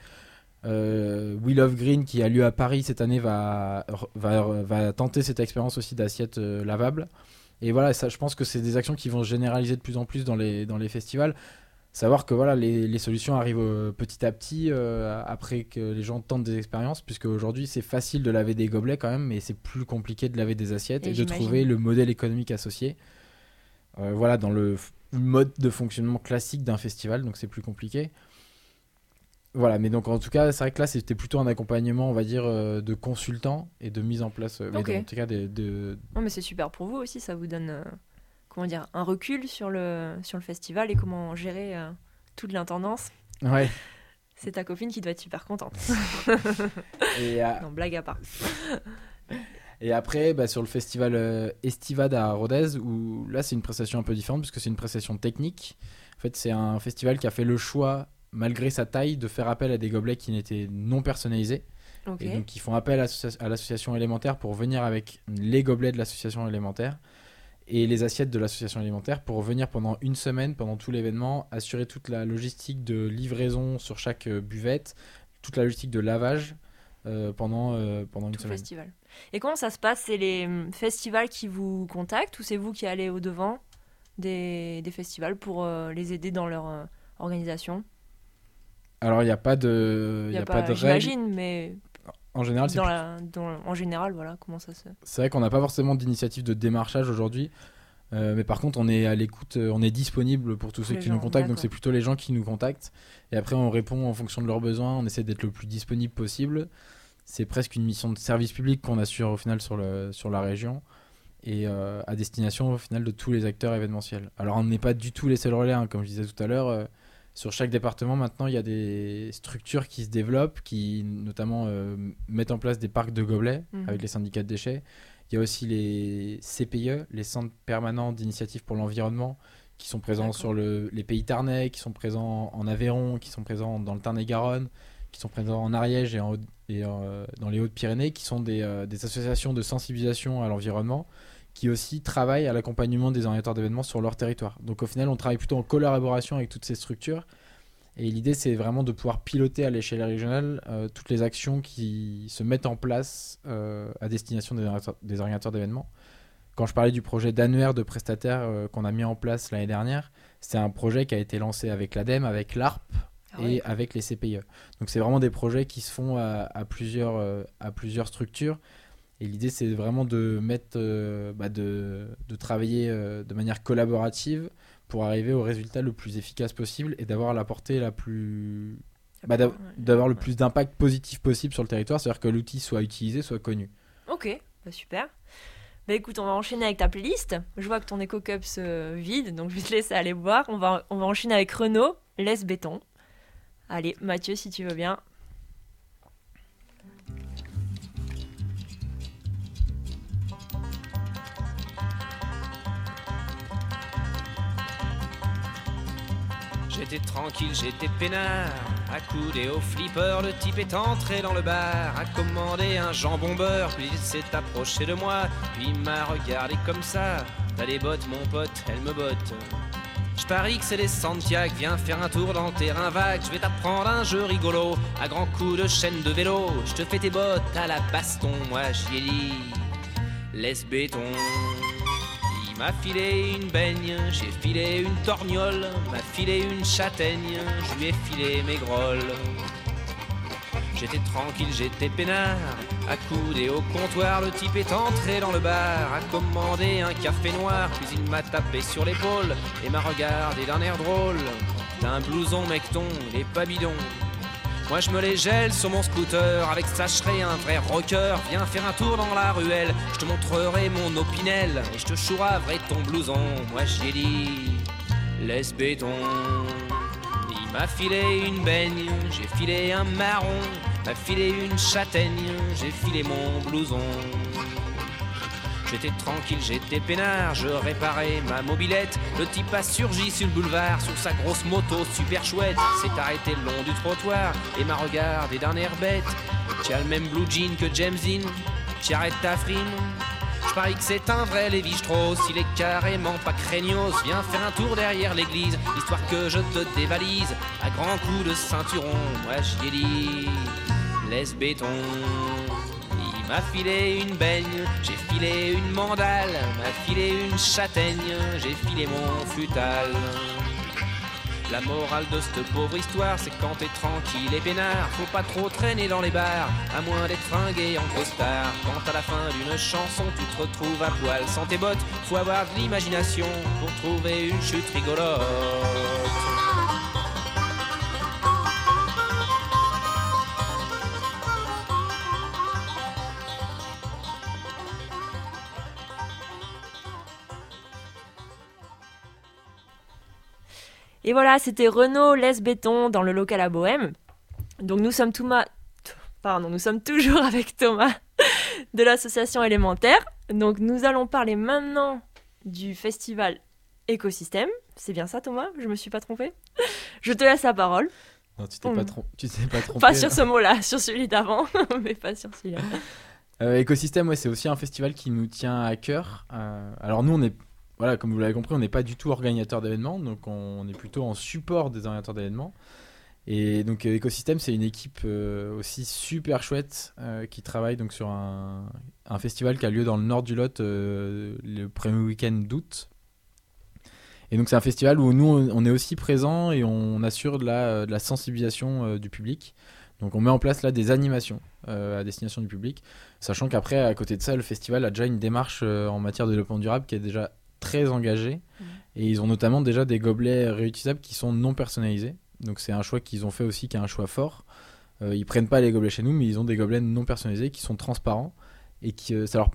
Euh, Wheel of Green, qui a lieu à Paris cette année, va, va, va tenter cette expérience aussi d'assiette lavable. Et voilà, ça, je pense que c'est des actions qui vont se généraliser de plus en plus dans les, dans les festivals. Savoir que voilà, les, les solutions arrivent petit à petit euh, après que les gens tentent des expériences, puisque aujourd'hui c'est facile de laver des gobelets quand même, mais c'est plus compliqué de laver des assiettes Et et, de trouver le modèle économique associé. Euh, voilà, dans le mode de fonctionnement classique d'un festival, donc c'est plus compliqué. Voilà, mais donc en tout cas, c'est vrai que là c'était plutôt un accompagnement, on va dire, euh, de consultants et de mise en place, euh, mais en tout cas de, de, Non, mais c'est super pour vous aussi, ça vous donne euh, comment dire un recul sur le sur le festival et comment gérer euh, toute l'intendance. Ouais. C'est ta copine qui doit être super contente. <laughs> Et, euh, non, blague à part. <laughs> Et après, bah, sur le festival euh, Estivade à Rodez, où là c'est une prestation un peu différente puisque c'est une prestation technique. En fait, c'est un festival qui a fait le choix, malgré sa taille, de faire appel à des gobelets qui n'étaient non personnalisés. Et donc, ils font appel à associa- à l'association élémentaire pour venir avec les gobelets de l'association élémentaire et les assiettes de l'association élémentaire pour venir pendant une semaine, pendant tout l'événement, assurer toute la logistique de livraison sur chaque euh, buvette, toute la logistique de lavage euh, pendant, euh, pendant une Tout semaine. festival. Et comment ça se passe? C'est les hum, festivals qui vous contactent ou c'est vous qui allez au devant des, des festivals pour euh, les aider dans leur euh, organisation? Alors, il n'y a pas de, il y a pas, de règles. J'imagine, mais En général, c'est plus- en général, voilà, comment ça se. c'est vrai qu'on n'a pas forcément d'initiative de démarchage aujourd'hui. Euh, mais par contre, on est à l'écoute, on est disponible pour tous ceux les qui gens, nous contactent. Donc, c'est plutôt les gens qui nous contactent. Et après, on répond en fonction de leurs besoins. On essaie d'être le plus disponible possible. C'est presque une mission de service public qu'on assure au final sur, le, sur la région et euh, à destination au final de tous les acteurs événementiels. Alors, on n'est pas du tout les seuls relais, hein, comme je disais tout à l'heure. euh, sur chaque département, maintenant, il y a des structures qui se développent, qui notamment euh, mettent en place des parcs de gobelets Mhm. avec les syndicats de déchets. Il y a aussi les CPE, les centres permanents d'initiative pour l'environnement, qui sont présents sur le- les pays tarnais, qui sont présents en Aveyron, qui sont présents dans le Tarn-et-Garonne, qui sont présents en Ariège et, euh, dans les Hautes-Pyrénées, qui sont des, euh, des associations de sensibilisation à l'environnement, qui aussi travaillent à l'accompagnement des organisateurs d'événements sur leur territoire. Donc au final, on travaille plutôt en collaboration avec toutes ces structures. Et l'idée, c'est vraiment de pouvoir piloter à l'échelle régionale euh, toutes les actions qui se mettent en place à destination des, organisateurs- d'événements. Quand je parlais du projet d'annuaire de prestataires qu'on a mis en place l'année dernière, c'est un projet qui a été lancé avec l'ADEME, avec l'ARP Ah et avec les CPIE. Donc c'est vraiment des projets qui se font à, à plusieurs, euh, à plusieurs structures. Et l'idée, c'est vraiment de mettre, euh, bah, de, de travailler euh, de manière collaborative pour arriver au résultat le plus efficace possible et d'avoir la portée la plus, bah, d'avoir le plus d'impact positif possible sur le territoire, c'est-à-dire que l'outil soit utilisé, soit connu. Ok, bah super. Bah écoute, on va enchaîner avec ta playlist. Je vois que ton Eco Cup se vide, donc je vais te laisser aller boire. On va, on va enchaîner avec Renault, Laisse Béton. Allez, Mathieu, si tu veux bien. J'étais tranquille, j'étais peinard, accoudé au flipper, le type est entré dans le bar, a commandé un jambon beurre, puis il s'est approché de moi, puis il m'a regardé comme ça. T'as des bottes, mon pote, elles me bottent. Je parie que c'est les Santiago, viens faire un tour dans le terrain vague, je vais t'apprendre un jeu rigolo, à grands coups de chaîne de vélo, je te fais tes bottes à la baston, moi j'y ai dit, laisse béton. Il m'a filé une baigne, j'ai filé une torgnole, m'a filé une châtaigne, je lui ai filé mes grolles. J'étais tranquille, j'étais peinard, accoudé au comptoir, le type est entré dans le bar, a commandé un café noir, puis il m'a tapé sur l'épaule et m'a regardé d'un air drôle. T'as un blouson mecton, il est pas bidon. Moi je me les gèle sur mon scooter, avec serai un vrai rocker. Viens faire un tour dans la ruelle, je te montrerai mon opinel, et je te chouraverai ton blouson. Moi j'ai dit, laisse béton. Il m'a filé une baigne, j'ai filé un marron, m'a filé une châtaigne, j'ai filé mon blouson. J'étais tranquille, j'étais peinard, je réparais ma mobilette. Le type a surgi sur le boulevard, sur sa grosse moto super chouette. S'est arrêté le long du trottoir et m'a regardé d'un air bête. Tu as le même blue jean que James Dean, tu arrêtes ta frime. Je parie que c'est un vrai Lévi Strauss, il est carrément pas craignos. Viens faire un tour derrière l'église, histoire que je te dévalise. À grands coups de ceinturon, moi j'y ai dit, laisse béton. Il m'a filé une baigne, j'ai filé une mandale, m'a filé une châtaigne, j'ai filé mon futal. La morale de cette pauvre histoire, c'est quand t'es tranquille et peinard, faut pas trop traîner dans les bars, à moins d'être fringué en costard. Quand à la fin d'une chanson, tu te retrouves à poil sans tes bottes, faut avoir de l'imagination pour trouver une chute rigolote. Et voilà, c'était Renault Les Béton dans le local à Bohème. Donc nous sommes Thomas, pardon, nous sommes toujours avec Thomas de l'association élémentaire. Donc nous allons parler maintenant du festival Écosystème. C'est bien ça Thomas? Je me suis pas trompée? Je te laisse la parole. Non, tu t'es pas, trom- tu t'es pas trompé. Pas sur ce mot-là, sur celui d'avant, <laughs> mais pas sur celui-là. Euh, Écosystème, ouais, c'est aussi un festival qui nous tient à cœur. Euh, alors nous, on est, voilà, comme vous l'avez compris, on n'est pas du tout organisateur d'événements, donc on est plutôt en support des organisateurs d'événements. Et donc euh, Écosystème, c'est une équipe euh, aussi super chouette euh, qui travaille donc sur un, festival qui a lieu dans le nord du Lot le premier week-end d'août. Et donc c'est un festival où nous on est aussi présent et on assure de la, de la sensibilisation du public. Donc on met en place là des animations à destination du public, sachant qu'après à côté de ça le festival a déjà une démarche en matière de développement durable qui est déjà très engagée et ils ont notamment déjà des gobelets réutilisables qui sont non personnalisés. Donc c'est un choix qu'ils ont fait aussi qui est un choix fort. Euh, ils prennent pas les gobelets chez nous mais ils ont des gobelets non personnalisés qui sont transparents et qui euh, ça leur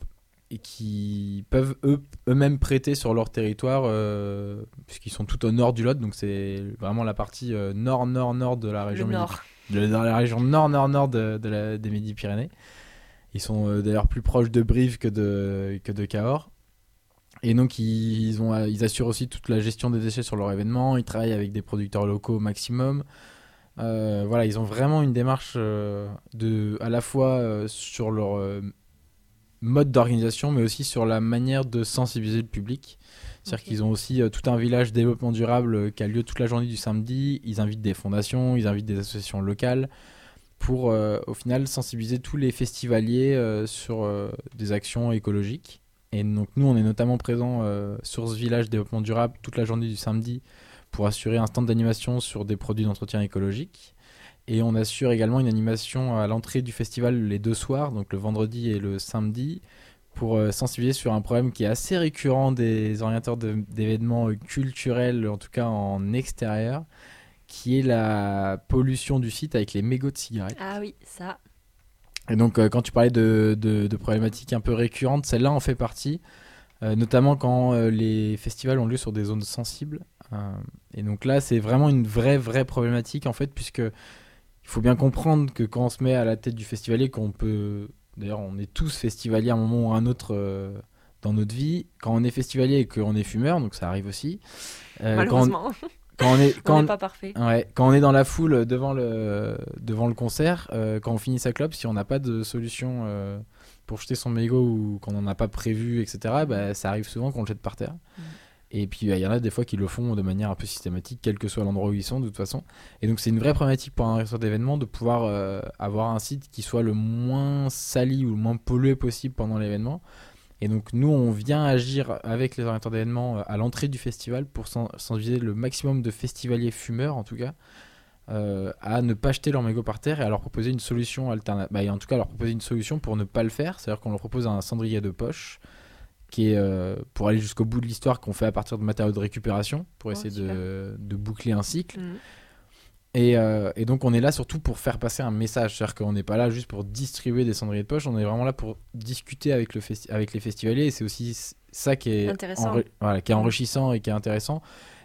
et qui peuvent eux, eux-mêmes prêter sur leur territoire, euh, puisqu'ils sont tout au nord du Lot, donc c'est vraiment la partie euh, nord-nord-nord de la région Nord. de- dans la région nord-nord-nord de, des Midi-Pyrénées. Ils sont euh, d'ailleurs plus proches de Brive que de, que de Cahors. Et donc, ils, ils ont, ils assurent aussi toute la gestion des déchets sur leur événement. Ils travaillent avec des producteurs locaux au maximum. Euh, voilà, ils ont vraiment une démarche euh, de, à la fois euh, sur leur mode d'organisation, mais aussi sur la manière de sensibiliser le public. C'est-à-dire qu'ils ont aussi tout un village développement durable qui a lieu toute la journée du samedi. Ils invitent des fondations, ils invitent des associations locales pour, au final, sensibiliser tous les festivaliers sur des actions écologiques. Et donc, nous, on est notamment présents euh, sur ce village développement durable toute la journée du samedi pour assurer un stand d'animation sur des produits d'entretien écologique. Et on assure également une animation à l'entrée du festival les deux soirs, donc le vendredi et le samedi, pour euh, sensibiliser sur un problème qui est assez récurrent des orientateurs de- d'événements euh, culturels, en tout cas en extérieur, qui est la pollution du site avec les mégots de cigarettes. Ah oui, ça. Et donc, euh, quand tu parlais de, problématiques un peu récurrentes, celle-là en fait partie, euh, notamment quand euh, les festivals ont lieu sur des zones sensibles. Et donc là, c'est vraiment une vraie, vraie problématique en fait, puisque il faut bien comprendre que quand on se met à la tête du festivalier, qu'on peut. D'ailleurs, on est tous festivaliers à un moment ou à un autre dans notre vie. Quand on est festivalier et qu'on est fumeur, donc ça arrive aussi. euh, Malheureusement. <laughs> quand on est, On quand n'est pas parfait. Ouais, quand on est dans la foule devant le, devant le concert, euh, quand on finit sa clope, si on n'a pas de solution euh, pour jeter son mégot ou qu'on n'en a pas prévu, etc., bah, ça arrive souvent qu'on le jette par terre. Et puis bah, il y en a des fois qui le font de manière un peu systématique, quel que soit l'endroit où ils sont, de toute façon. Et donc c'est une vraie problématique pour un organiseur d'événement de pouvoir euh, avoir un site qui soit le moins sali ou le moins pollué possible pendant l'événement. Et donc nous, on vient agir avec les organisateurs d'événements euh, à l'entrée du festival pour sen- sensibiliser le maximum de festivaliers fumeurs, en tout cas, euh, à ne pas jeter leur mégot par terre et à leur proposer une solution alternative. Bah, en tout cas, leur proposer une solution pour ne pas le faire. C'est-à-dire qu'on leur propose un cendrier de poche qui est euh, pour aller jusqu'au bout de l'histoire qu'on fait à partir de matériaux de récupération pour Oh, essayer de, de boucler un cycle. Mhm. Et, euh, et donc on est là surtout pour faire passer un message, c'est-à-dire qu'on n'est pas là juste pour distribuer des cendriers de poche, on est vraiment là pour discuter avec, le avec les festivaliers et c'est aussi ça qui est, voilà, qui est enrichissant et qui est intéressant.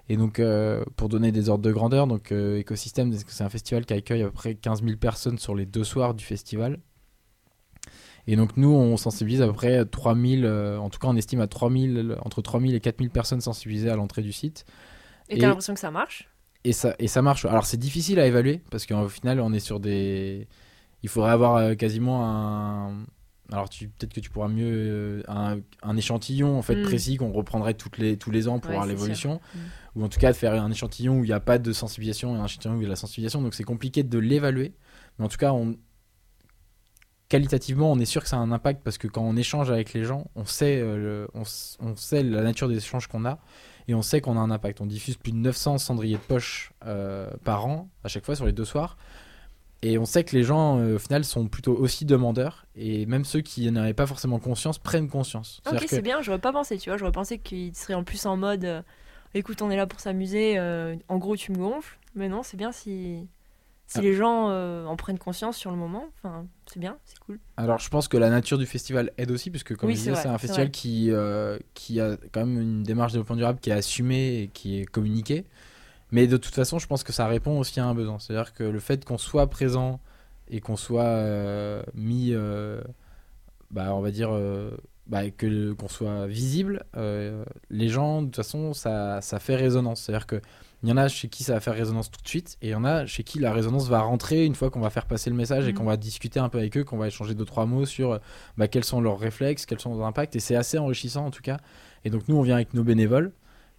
Et donc euh, pour donner des ordres de grandeur, donc euh, Écosystème, c'est un festival qui accueille à peu près 15 000 personnes sur les deux soirs du festival. Et donc nous, on sensibilise à peu près 3000, euh, en tout cas on estime à 3000, entre 3000 et 4000 personnes sensibilisées à l'entrée du site. Et Et- t'as l'impression que ça marche? Et ça, et ça marche. Alors c'est difficile à évaluer parce qu'au final on est sur des... Il faudrait avoir euh, quasiment un... Alors peut-être que tu pourras mieux... euh, un, un échantillon en fait Mm. précis qu'on reprendrait toutes les, tous les ans pour Ouais, voir l'évolution. sûr. Ou en tout cas de faire un échantillon où il n'y a pas de sensibilisation et un échantillon où il y a de la sensibilisation. Donc c'est compliqué de l'évaluer. Mais en tout cas on... Qualitativement, on est sûr que ça a un impact parce que quand on échange avec les gens, on sait, euh, le- on, s- on sait la nature des échanges qu'on a et on sait qu'on a un impact. On diffuse plus de 900 cendriers de poche euh, par an, à chaque fois sur les deux soirs. Et on sait que les gens, euh, au final, sont plutôt aussi demandeurs. Et même ceux qui n'avaient pas forcément conscience prennent conscience. Ok, que- c'est bien, j'aurais pas pensé, tu vois. J'aurais pensé qu'il serait en plus en mode euh, écoute, on est là pour s'amuser, en gros, tu me gonfles. Mais non, c'est bien si, si Ah. les gens euh, en prennent conscience sur le moment. C'est bien, c'est cool. Alors, je pense que la nature du festival aide aussi, puisque comme Oui, je disais, c'est un festival vrai. qui, euh, qui a quand même une démarche de développement durable qui est assumée et qui est communiquée. Mais de toute façon, je pense que ça répond aussi à un besoin. C'est-à-dire que le fait qu'on soit présent et qu'on soit euh, mis, bah, on va dire, bah, que qu'on soit visible, les gens, de toute façon, ça, ça fait résonance. C'est-à-dire que il y en a chez qui ça va faire résonance tout de suite, et il y en a chez qui la résonance va rentrer une fois qu'on va faire passer le message et Mhm. qu'on va discuter un peu avec eux, qu'on va échanger deux trois mots sur euh, bah, quels sont leurs réflexes, quels sont leurs impacts, et c'est assez enrichissant en tout cas. Et donc nous, on vient avec nos bénévoles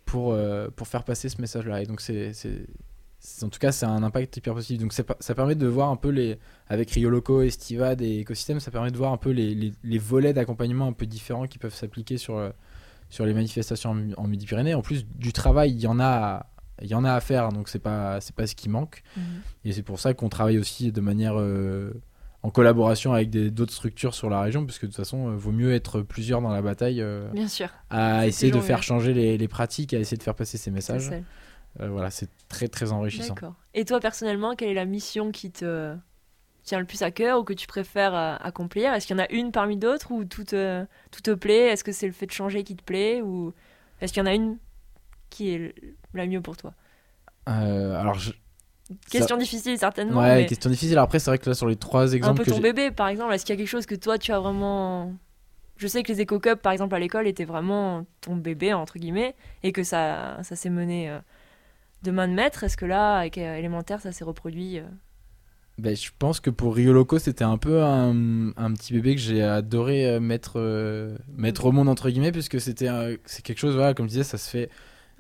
pour, euh, pour faire passer ce message-là. Et donc c'est, en tout cas, c'est un impact hyper positif. Donc ça permet de voir un peu les, avec Rio Loco, Estivad et Écosystème, ça permet de voir un peu les, les, les volets d'accompagnement un peu différents qui peuvent s'appliquer sur, euh, sur les manifestations en, en Midi-Pyrénées. En plus du travail, il y en a, il y en a à faire, donc c'est pas, c'est pas ce qui manque. Mhm. Et c'est pour ça qu'on travaille aussi de manière euh, en collaboration avec d'autres structures sur la région, parce que de toute façon, euh, vaut mieux être plusieurs dans la bataille euh, Bien sûr. à essayer de faire mieux. changer les, les pratiques, à essayer de faire passer ces messages. Euh, voilà, c'est très très enrichissant. Et toi, personnellement, quelle est la mission qui te tient le plus à cœur ou que tu préfères accomplir? Est-ce qu'il y en a une parmi d'autres ou tout te, tout te plaît? Est-ce que c'est le fait de changer qui te plaît ou est-ce qu'il y en a une qui est la mieux pour toi Euh, alors, je- Question ça- difficile, certainement. Ouais, mais question difficile. Après, c'est vrai que là, sur les trois un exemples peu que ton bébé, par exemple. Est-ce qu'il y a quelque chose que toi, tu as vraiment. Je sais que les éco-cups, par exemple, à l'école, étaient vraiment ton bébé, entre guillemets, et que ça, ça s'est mené euh, de main de maître. Est-ce que là, avec euh, élémentaire, ça s'est reproduit Ben, je pense que pour Rio Loco, c'était un peu un, un petit bébé que j'ai adoré mettre, euh, mettre au monde, entre guillemets, puisque c'était un- c'est quelque chose, voilà, comme je disais, ça se fait.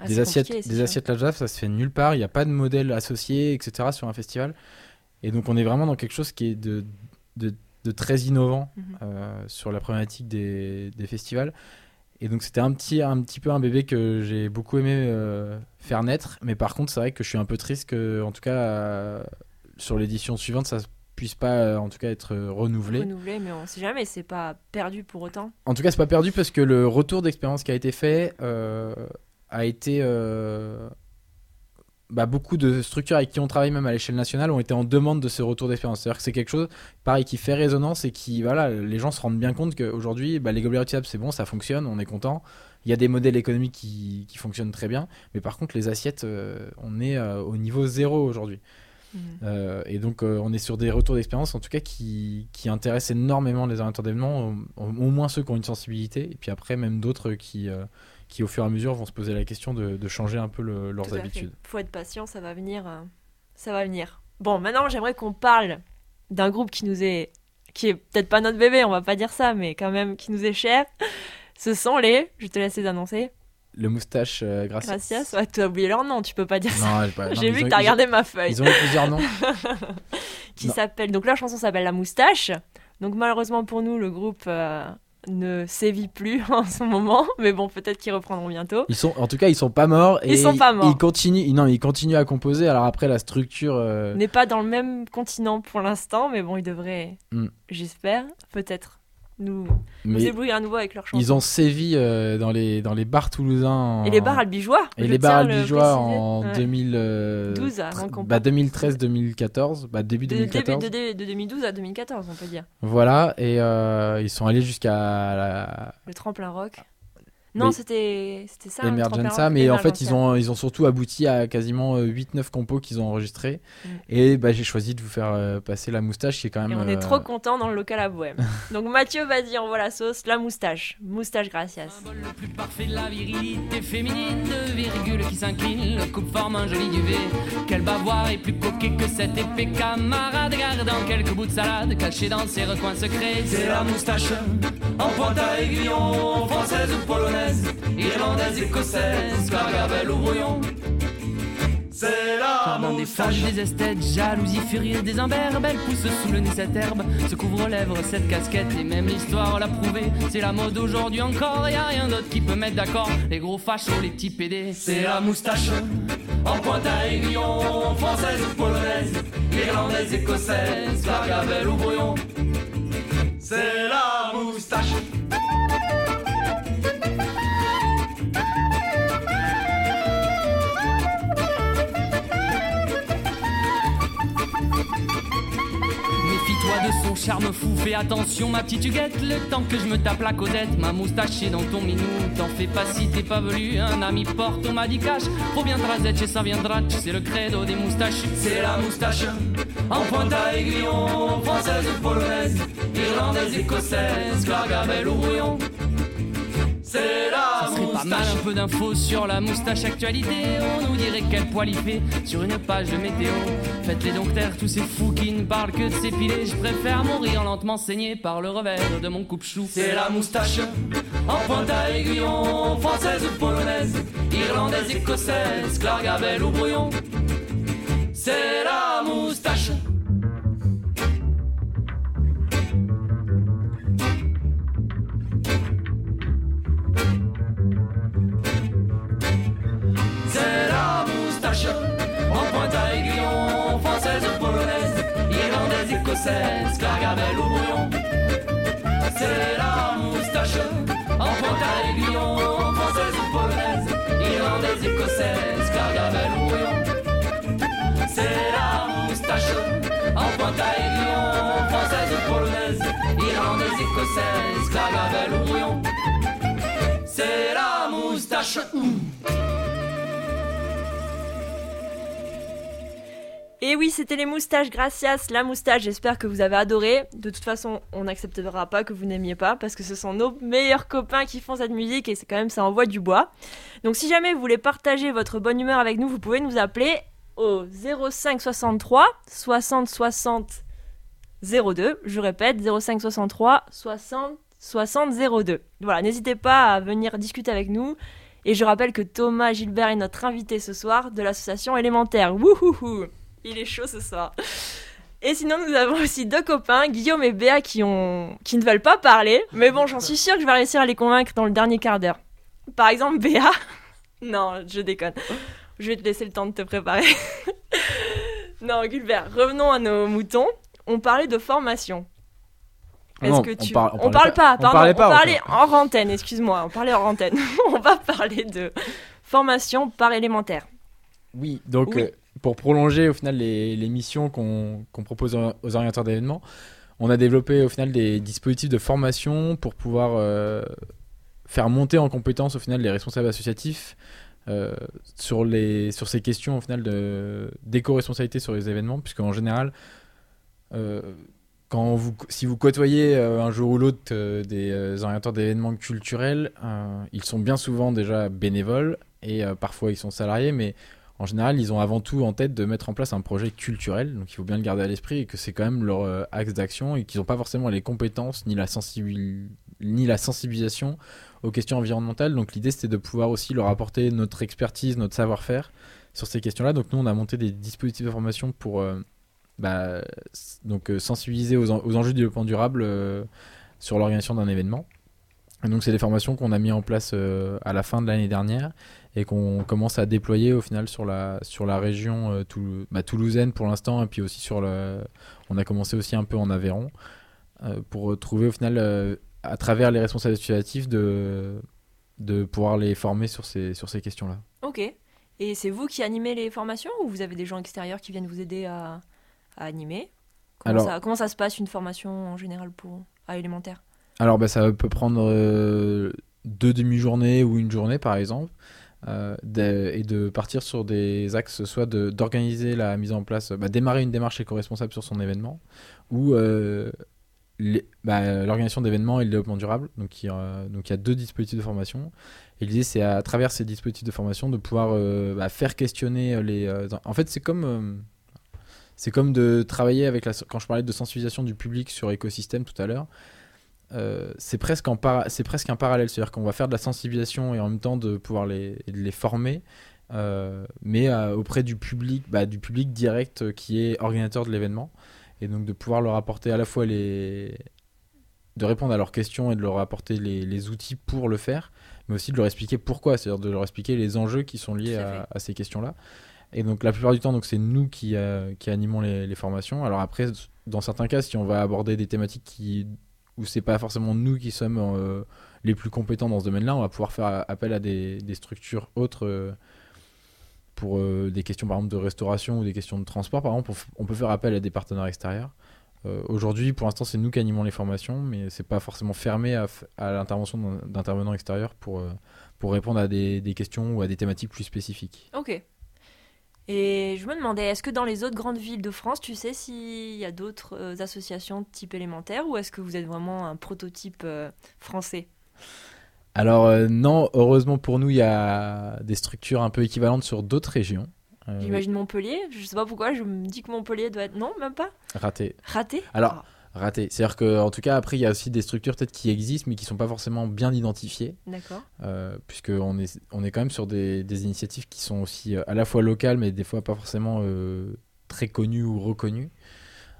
Assez des assiettes, des assiettes la Jave, ça se fait nulle part. Il n'y a pas de modèle associé, etc. sur un festival. Et donc, on est vraiment dans quelque chose qui est de, de, de très innovant Mhm. euh, sur la problématique des, des festivals. Et donc, c'était un petit, un petit peu un bébé que j'ai beaucoup aimé euh, faire naître. Mais par contre, c'est vrai que je suis un peu triste que, en tout cas, euh, sur l'édition suivante, ça puisse pas, en tout cas, être renouvelé. renouvelé, mais on sait jamais, c'est pas perdu pour autant. En tout cas, c'est pas perdu parce que le retour d'expérience qui a été fait a été. euh, bah, beaucoup de structures avec qui on travaille, même à l'échelle nationale, ont été en demande de ce retour d'expérience. C'est-à-dire que c'est quelque chose, pareil, qui fait résonance et qui, voilà, les gens se rendent bien compte qu'aujourd'hui, bah, les gobelets réutilisables, c'est bon, ça fonctionne, on est content. Il y a des modèles économiques qui, qui fonctionnent très bien, mais par contre, les assiettes, euh, on est euh, au niveau zéro aujourd'hui. Euh, et donc, on est sur des retours d'expérience, en tout cas, qui, qui intéressent énormément les orienteurs d'événements, au, au moins ceux qui ont une sensibilité, et puis après, même d'autres qui, qui, au fur et à mesure, vont se poser la question de, de changer un peu le- leurs habitudes. Faut être patient, ça va venir. euh, ça va venir. Bon, maintenant, j'aimerais qu'on parle d'un groupe qui nous est. qui est peut-être pas notre bébé, on va pas dire ça, mais quand même qui nous est cher. Ce sont les. Je te laisse les annoncer. Le moustache, euh, Gracias. Ouais, tu as oublié leur nom, tu peux pas dire ça. Non, non, J'ai vu que t'as ils- regardé ma feuille. Ils ont eu plusieurs noms. <laughs> qui s'appelle. Donc leur chanson s'appelle La Moustache. Donc malheureusement pour nous, le groupe euh, ne sévit plus <laughs> en ce moment, mais bon, peut-être qu'ils reprendront bientôt. Ils sont, en tout cas, ils sont pas morts. Et Ils sont pas morts. Ils continuent, non, ils continuent à composer. Alors après, la structure. euh, n'est pas dans le même continent pour l'instant, mais bon, il devrait, Mm. j'espère, peut-être nous, nous éblouir à nouveau avec leur chanson. ils ont sévi euh, dans, les, dans les bars toulousains. Et les bars albigeois. Et les bars le albigeois en Ouais. 2012, 12, avant qu'on bah, parte. 2013-2014, bah, début De, début 2014. de, de- de 2012 à 2014, on peut dire. Voilà, et euh, ils sont allés jusqu'à la, Le tremplin rock. Non, Mais- c'était c'était ça. Emergenza, rock. mais en fait, ils ont, ils ont surtout abouti à quasiment euh, 8-9 compos qu'ils ont enregistrés. Mm. Et bah, j'ai choisi de vous faire euh, passer la moustache qui est quand même. Et on est euh, trop content dans le local à Bohème. <laughs> Donc Mathieu, vas-y, envoie la sauce. La moustache. Moustache gracias. Le plus parfait de la virilité féminine, deux virgules qui s'inclinent, le coupe forme un joli duvet. Quel bavoir est plus coquet que cette épée camarade, gardant quelques bouts de salade cachés dans ses recoins secrets. C'est la moustache en pointe à aiguillon, française ou polonaise, irlandaise, écossaise, gargabelle ou brouillon. C'est la des fages, des esthètes, jalousie furieuse des imberbes, elle pousse sous le nez cette herbe, ce couvre-lèvres, cette casquette, et même l'histoire l'a prouvé. C'est la mode aujourd'hui encore, y a rien d'autre qui peut mettre d'accord les gros fachos, les petits PD. C'est la moustache en pointe à aiguillon, française ou polonaise, irlandaise, écossaise, gargabelle ou brouillon. C'est la moustache. Charme fou, fais attention ma petite huguette, le temps que je me tape la caudette, ma moustache est dans ton minou, t'en fais pas si t'es pas velu, un ami porte, on m'a dit bien trazetch et ça viendra, c'est le credo des moustaches. C'est la moustache en pointe à aiguillon, française ou polonaise, irlandaise, écossaise, gargabelle ou brouillon. C'est la Ça serait pas mal moustache. un peu d'infos sur la moustache actualité. On nous dirait quel poil il fait sur une page de météo. Faites-les donc taire tous ces fous qui ne parlent que de s'épiler. Je préfère mourir lentement saigné par le revers de mon coupe-chou. C'est la moustache en pointe à aiguillon, française ou polonaise, irlandaise, écossaise, clargabelle ou brouillon. C'est la moustache. Irlandaise, écossaise, clargabelle ou brouillon. C'est la moustache en pointe à aiguillon, française ou polonaise, irlandaise, écossaise, clargabelle ou brouillon. C'est la moustache en pointe à aiguillon, française ou polonaise, irlandaise, écossaise, clargabelle ou brouillon. C'est la moustache. Et oui, c'était les moustaches gracias, la moustache. J'espère que vous avez adoré. De toute façon, on n'acceptera pas que vous n'aimiez pas parce que ce sont nos meilleurs copains qui font cette musique et c'est quand même ça envoie du bois. Donc si jamais vous voulez partager votre bonne humeur avec nous, vous pouvez nous appeler au 05 63 60 60 02. Je répète 05 63 60 60 02. Voilà, n'hésitez pas à venir discuter avec nous. Et je rappelle que Thomas Gilbert est notre invité ce soir de l'association élémentaire. Wouhouhou Il est chaud ce soir. Et sinon, nous avons aussi deux copains, Guillaume et Béa, qui, ont... qui ne veulent pas parler. Mais bon, j'en suis sûre que je vais réussir à les convaincre dans le dernier quart d'heure. Par exemple, Béa. <laughs> Non, je déconne. Je vais te laisser le temps de te préparer. <laughs> non, Gilbert, revenons à nos moutons. On parlait de formation. Est-ce non, que on tu... par- on on parle pas- pas, on pardon, parlait pas on parlait hors antenne, excuse-moi, on parlait hors antenne. <laughs> on va parler de formation par élémentaire. Oui, donc Oui. euh, pour prolonger au final les, missions qu'on propose aux orienteurs d'événements, on a développé au final des dispositifs de formation pour pouvoir euh, faire monter en compétence au final les responsables associatifs euh, sur, les, sur ces questions au final d'éco-responsabilité sur les événements, puisque en général, euh, quand vous, si vous côtoyez un jour ou l'autre des orienteurs d'événements culturels, ils sont bien souvent déjà bénévoles et parfois ils sont salariés, mais en général, ils ont avant tout en tête de mettre en place un projet culturel, donc il faut bien le garder à l'esprit et que c'est quand même leur euh, axe d'action et qu'ils n'ont pas forcément les compétences ni la, sensibilisation aux questions environnementales. Donc l'idée c'était de pouvoir aussi leur apporter notre expertise, notre savoir-faire sur ces questions-là. Donc nous on a monté des dispositifs de formation pour euh, bah, euh, sensibiliser aux, en- aux enjeux du développement durable sur l'organisation d'un événement. Donc c'est des formations qu'on a mis en place à la fin de l'année dernière et qu'on commence à déployer au final sur la, sur la région euh, Toul- bah, toulousaine pour l'instant et puis aussi sur le... On a commencé aussi un peu en Aveyron euh, pour trouver au final euh, à travers les responsables associatifs de, de pouvoir les former sur ces, sur ces questions-là. Ok. Et c'est vous qui animez les formations ou vous avez des gens extérieurs qui viennent vous aider à, à animer? Comment, Alors- ça, comment ça se passe une formation en général pour, à élémentaire? Alors bah, ça peut prendre euh, deux demi-journées ou une journée par exemple. Euh, et de partir sur des axes, soit d'organiser la mise en place, bah, démarrer une démarche éco-responsable sur son événement, ou euh, bah, l'organisation d'événements et le développement durable. Donc il, donc il y a deux dispositifs de formation. Et l'idée, c'est à travers ces dispositifs de formation de pouvoir euh, bah, faire questionner les. en fait, c'est comme. c'est comme de travailler avec la. Quand je parlais de sensibilisation du public sur écosystème tout à l'heure, euh, c'est presque, en para- presque un parallèle. C'est-à-dire qu'on va faire de la sensibilisation et en même temps de pouvoir les, de les former, euh, mais euh, auprès du public, bah, du public direct qui est organisateur de l'événement. Et donc de pouvoir leur apporter à la fois les. de répondre à leurs questions et de leur apporter les, les outils pour le faire, mais aussi de leur expliquer pourquoi, c'est-à-dire de leur expliquer les enjeux qui sont liés à à, à ces questions-là. Et donc la plupart du temps, donc c'est nous qui, euh, qui animons les, les formations. Alors après, dans certains cas, si on va aborder des thématiques qui où c'est pas forcément nous qui sommes euh, les plus compétents dans ce domaine-là, on va pouvoir faire appel à des, structures autres euh, pour euh, des questions par exemple de restauration ou des questions de transport. Par exemple, on, peut faire appel à des partenaires extérieurs. Aujourd'hui, pour l'instant, c'est nous qui animons les formations, mais c'est pas forcément fermé à, l'intervention d'intervenants extérieurs pour, pour répondre à des, des questions ou à des thématiques plus spécifiques. Ok. Et je me demandais, est-ce que dans les autres grandes villes de France, tu sais s'il y a d'autres euh, associations de type élémentaire ou est-ce que vous êtes vraiment un prototype euh, français? Alors euh, non, heureusement pour nous, il y a des structures un peu équivalentes sur d'autres régions. Euh, J'imagine Montpellier. Je sais pas pourquoi, je me dis que Montpellier doit être. Non, même pas? Raté. Raté? Alors, raté. C'est-à-dire qu'en tout cas, après, il y a aussi des structures peut-être qui existent, mais qui sont pas forcément bien identifiées. D'accord. Euh, puisqu'on est, on est quand même sur des, des initiatives qui sont aussi euh, à la fois locales, mais des fois pas forcément euh, très connues ou reconnues.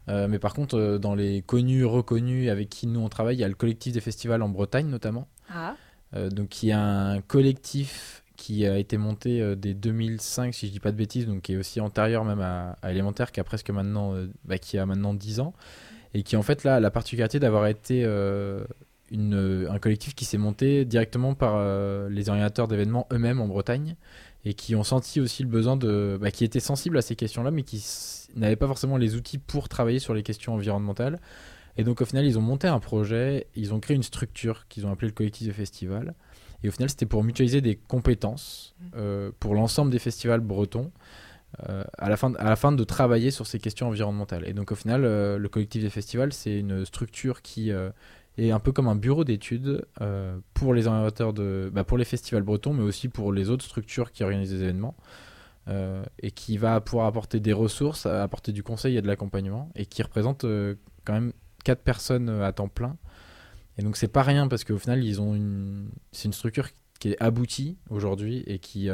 Mais par contre, dans les connus, reconnus avec qui nous on travaille, il y a le collectif des festivals en Bretagne notamment. Ah. Donc qui est un collectif qui a été monté dès 2005 si je dis pas de bêtises donc qui est aussi antérieur même à, à élémentaire qui a presque maintenant bah, qui a maintenant 10 ans et qui en fait là a la particularité d'avoir été euh, une, euh, un collectif qui s'est monté directement par euh, les organisateurs d'événements eux-mêmes en Bretagne et qui ont senti aussi le besoin de bah, qui étaient sensibles à ces questions-là mais qui n'avaient pas forcément les outils pour travailler sur les questions environnementales. Et donc au final, ils ont monté un projet, ils ont créé une structure qu'ils ont appelée le collectif de festival. Et au final, c'était pour mutualiser des compétences euh, pour l'ensemble des festivals bretons euh, à, la fin, à la fin de travailler sur ces questions environnementales. Et donc au final, euh, le collectif des festivals, c'est une structure qui euh, est un peu comme un bureau d'études pour les de, bah, pour les festivals bretons, mais aussi pour les autres structures qui organisent des événements. et qui va pouvoir apporter des ressources, apporter du conseil et de l'accompagnement, et qui représente quand même quatre personnes à temps plein. Et donc c'est pas rien parce qu'au final une, c'est une structure qui est aboutie aujourd'hui et qui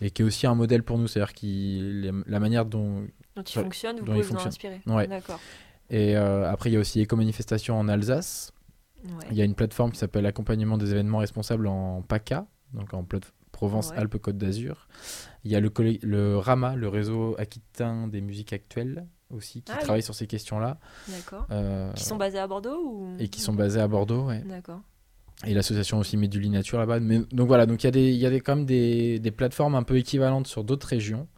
et qui est aussi un modèle pour nous, c'est-à-dire qui la manière dont Dont ils sur- fonctionnent, vous pouvez vous en inspirer. Ouais. D'accord. Et euh, après il y a aussi Éco-Manifestation en Alsace. Ouais. Il y a une plateforme qui s'appelle Accompagnement des événements responsables en PACA, donc en plate- Provence Ouais. Alpes Côte d'Azur. Il y a le, RAMA, le réseau aquitain des musiques actuelles aussi, qui Ah oui. travaille sur ces questions-là. D'accord. Euh, Qui sont basés à Bordeaux ou et qui sont basés à Bordeaux, ouais. D'accord. Et l'association aussi Méduli Nature là-bas. Mais, donc voilà, donc il y a, des, il y a des, quand même des, des plateformes un peu équivalentes sur d'autres régions.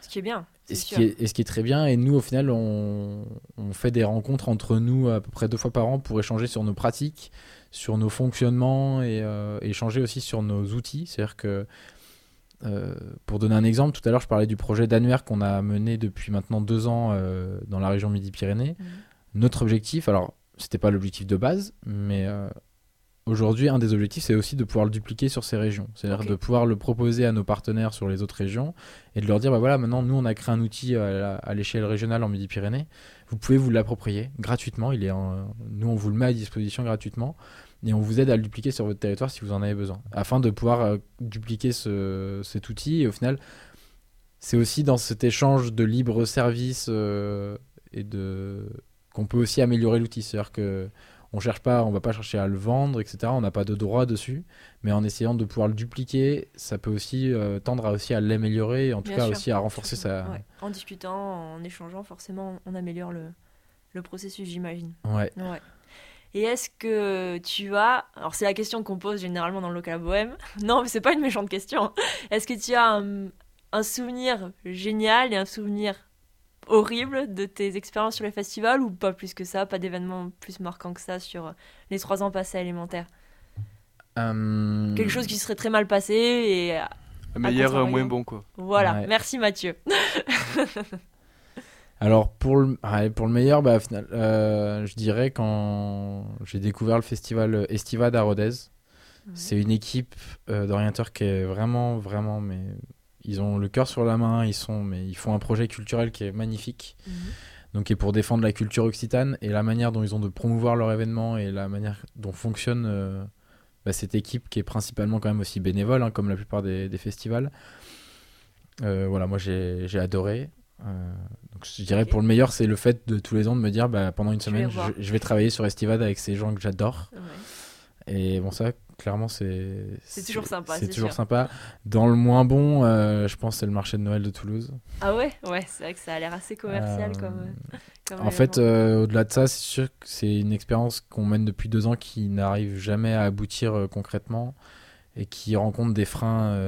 Ce qui est bien. Et ce, sûr. qui est, et ce qui est très bien. Et nous, au final, on, on fait des rencontres entre nous à peu près deux fois par an pour échanger sur nos pratiques, sur nos fonctionnements et euh, échanger aussi sur nos outils. C'est-à-dire que, euh, pour donner un exemple, tout à l'heure, je parlais du projet d'annuaire qu'on a mené depuis maintenant deux ans euh, dans la région Midi-Pyrénées. Mhm. Notre objectif, alors, c'était pas l'objectif de base, mais euh, aujourd'hui, un des objectifs, c'est aussi de pouvoir le dupliquer sur ces régions. C'est-à-dire de pouvoir le proposer à nos partenaires sur les autres régions et de leur dire, bah voilà, maintenant, nous, on a créé un outil à, l'échelle régionale en Midi-Pyrénées. Vous pouvez vous l'approprier gratuitement. Il est en- Nous, on vous le met à disposition gratuitement et on vous aide à le dupliquer sur votre territoire si vous en avez besoin, afin de pouvoir euh, dupliquer ce- cet outil. Et au final, c'est aussi dans cet échange de libre service euh, et de qu'on peut aussi améliorer l'outil. C'est-à-dire que on cherche pas, on va pas chercher à le vendre, etc. On n'a pas de droit dessus, mais en essayant de pouvoir le dupliquer, ça peut aussi euh, tendre à aussi à l'améliorer, en tout Bien cas sûr. aussi à renforcer sa. Ouais. En discutant, en échangeant, forcément, on améliore le, le processus, j'imagine. Ouais. Ouais. Et est-ce que tu as. Alors, c'est la question qu'on pose généralement dans le local à bohème. <laughs> Non, mais c'est pas une méchante question. Est-ce que tu as un, un souvenir génial et un souvenir horrible de tes expériences sur les festivals ou pas plus que ça Pas d'événements plus marquants que ça sur les trois ans passés à élémentaire Euh, Quelque chose qui serait très mal passé et. à Meilleur, euh, moins bon, quoi. Voilà, Ouais. merci Mathieu. <laughs> Alors pour le, ouais, pour le meilleur, bah, final, euh, je dirais quand j'ai découvert le festival Estivade à Rodez. C'est une équipe euh, d'orienteurs qui est vraiment, vraiment, mais ils ont le cœur sur la main, ils sont, mais ils font un projet culturel qui est magnifique. Donc qui est pour défendre la culture occitane et la manière dont ils ont de promouvoir leur événement et la manière dont fonctionne euh, bah, cette équipe qui est principalement quand même aussi bénévole, hein, comme la plupart des, des festivals. Euh, voilà, moi j'ai adoré. Euh, donc je dirais pour le meilleur, c'est le fait de tous les ans de me dire bah, pendant une Je semaine, je vais travailler sur Estivade avec ces gens que j'adore. Et bon, ça, clairement, c'est. C'est toujours sympa, C'est toujours sûr. sympa. Dans le moins bon, euh, je pense c'est le marché de Noël de Toulouse. Ah ouais? Ouais, c'est vrai que ça a l'air assez commercial Euh, comme. comme En fait, euh, au-delà de ça, c'est sûr que c'est une expérience qu'on mène depuis deux ans qui n'arrive jamais à aboutir euh, concrètement et qui rencontre des freins,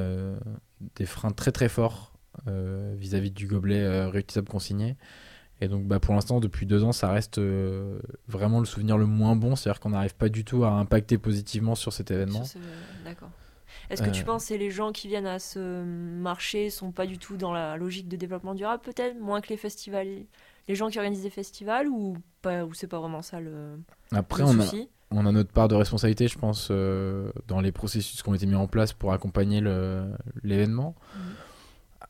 des freins très très forts vis-à-vis du gobelet réutilisable consigné. Et donc, bah, pour l'instant, depuis deux ans, ça reste euh, vraiment le souvenir le moins bon. C'est-à-dire qu'on n'arrive pas du tout à impacter positivement sur cet événement. Ce- D'accord. Est-ce que tu Euh, penses que les gens qui viennent à ce marché sont pas du tout dans la logique de développement durable, peut-être Moins que les festivals? Les gens qui organisent des festivals ou pas ou c'est pas vraiment ça le, Après, le on a, souci? on a notre part de responsabilité, je pense, euh, dans les processus qui ont été mis en place pour accompagner l'événement.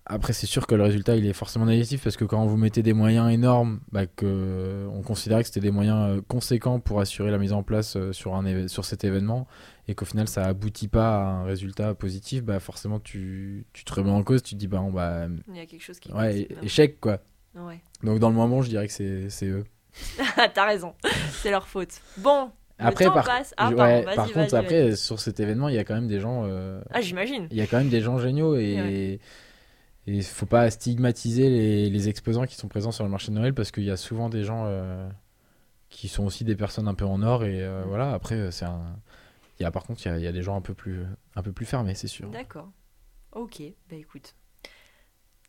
Après, c'est sûr que le résultat, il est forcément négatif parce que quand vous mettez des moyens énormes, bah, que on considérait que c'était des moyens euh, conséquents pour assurer la mise en place euh, sur, un sur cet événement et qu'au final, ça aboutit pas à un résultat positif, bah, forcément, tu, tu te remets en cause, tu te dis, bah, on va. Il y a quelque chose qui Ouais, échec, quoi. Ouais. Donc, dans le moment, je dirais que c'est eux. <laughs> T'as raison, c'est leur faute. Bon, Après, par, passe. Ah, ouais, pardon, vas-y, par vas-y, contre, après, sur cet événement, il y a quand même des gens. euh, Ah, j'imagine. Il y a quand même des gens géniaux et Ouais. Il faut pas stigmatiser les, les exposants qui sont présents sur le marché de Noël parce qu'il y a souvent des gens euh, qui sont aussi des personnes un peu en or et euh, voilà. Après, euh, c'est un. Il y a par contre, il y a, il y a des gens un peu plus, un peu plus fermés, c'est sûr. D'accord. Ok, bah écoute.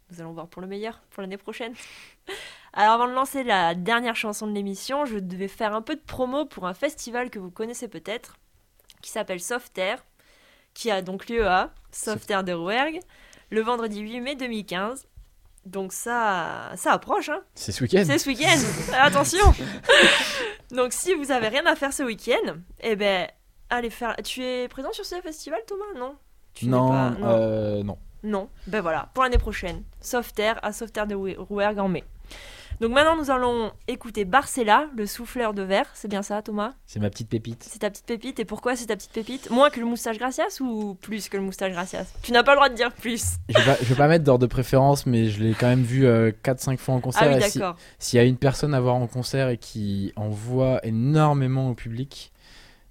Nous allons voir pour le meilleur pour l'année prochaine. <laughs> Alors avant de lancer la dernière chanson de l'émission, je devais faire un peu de promo pour un festival que vous connaissez peut-être, qui s'appelle Soft Air, qui a donc lieu à Soft Air de Rouergue, le vendredi 8 mai 2015. Donc ça, ça approche, hein C'est ce week-end. C'est ce week-end <laughs> Attention Donc si vous avez rien à faire ce week-end, eh ben, allez faire... Tu es présent sur ce festival, Thomas? Non? Tu Non, pas- euh, non. non, ben voilà, pour l'année prochaine. Soft Air à Soft Air de Rou- Rouergue en mai. Donc maintenant, nous allons écouter Barcella, le souffleur de verre. C'est bien ça, Thomas? C'est ma petite pépite. C'est ta petite pépite. Et pourquoi c'est ta petite pépite? Moins que le moustache Gracias ou plus que le moustache Gracias? Tu n'as pas le droit de dire plus. Je vais pas, je vais pas mettre d'ordre de préférence, mais je l'ai quand même vu 4-5 fois en concert. Ah oui, si-. S'il y a une personne à voir en concert et qui en voit énormément au public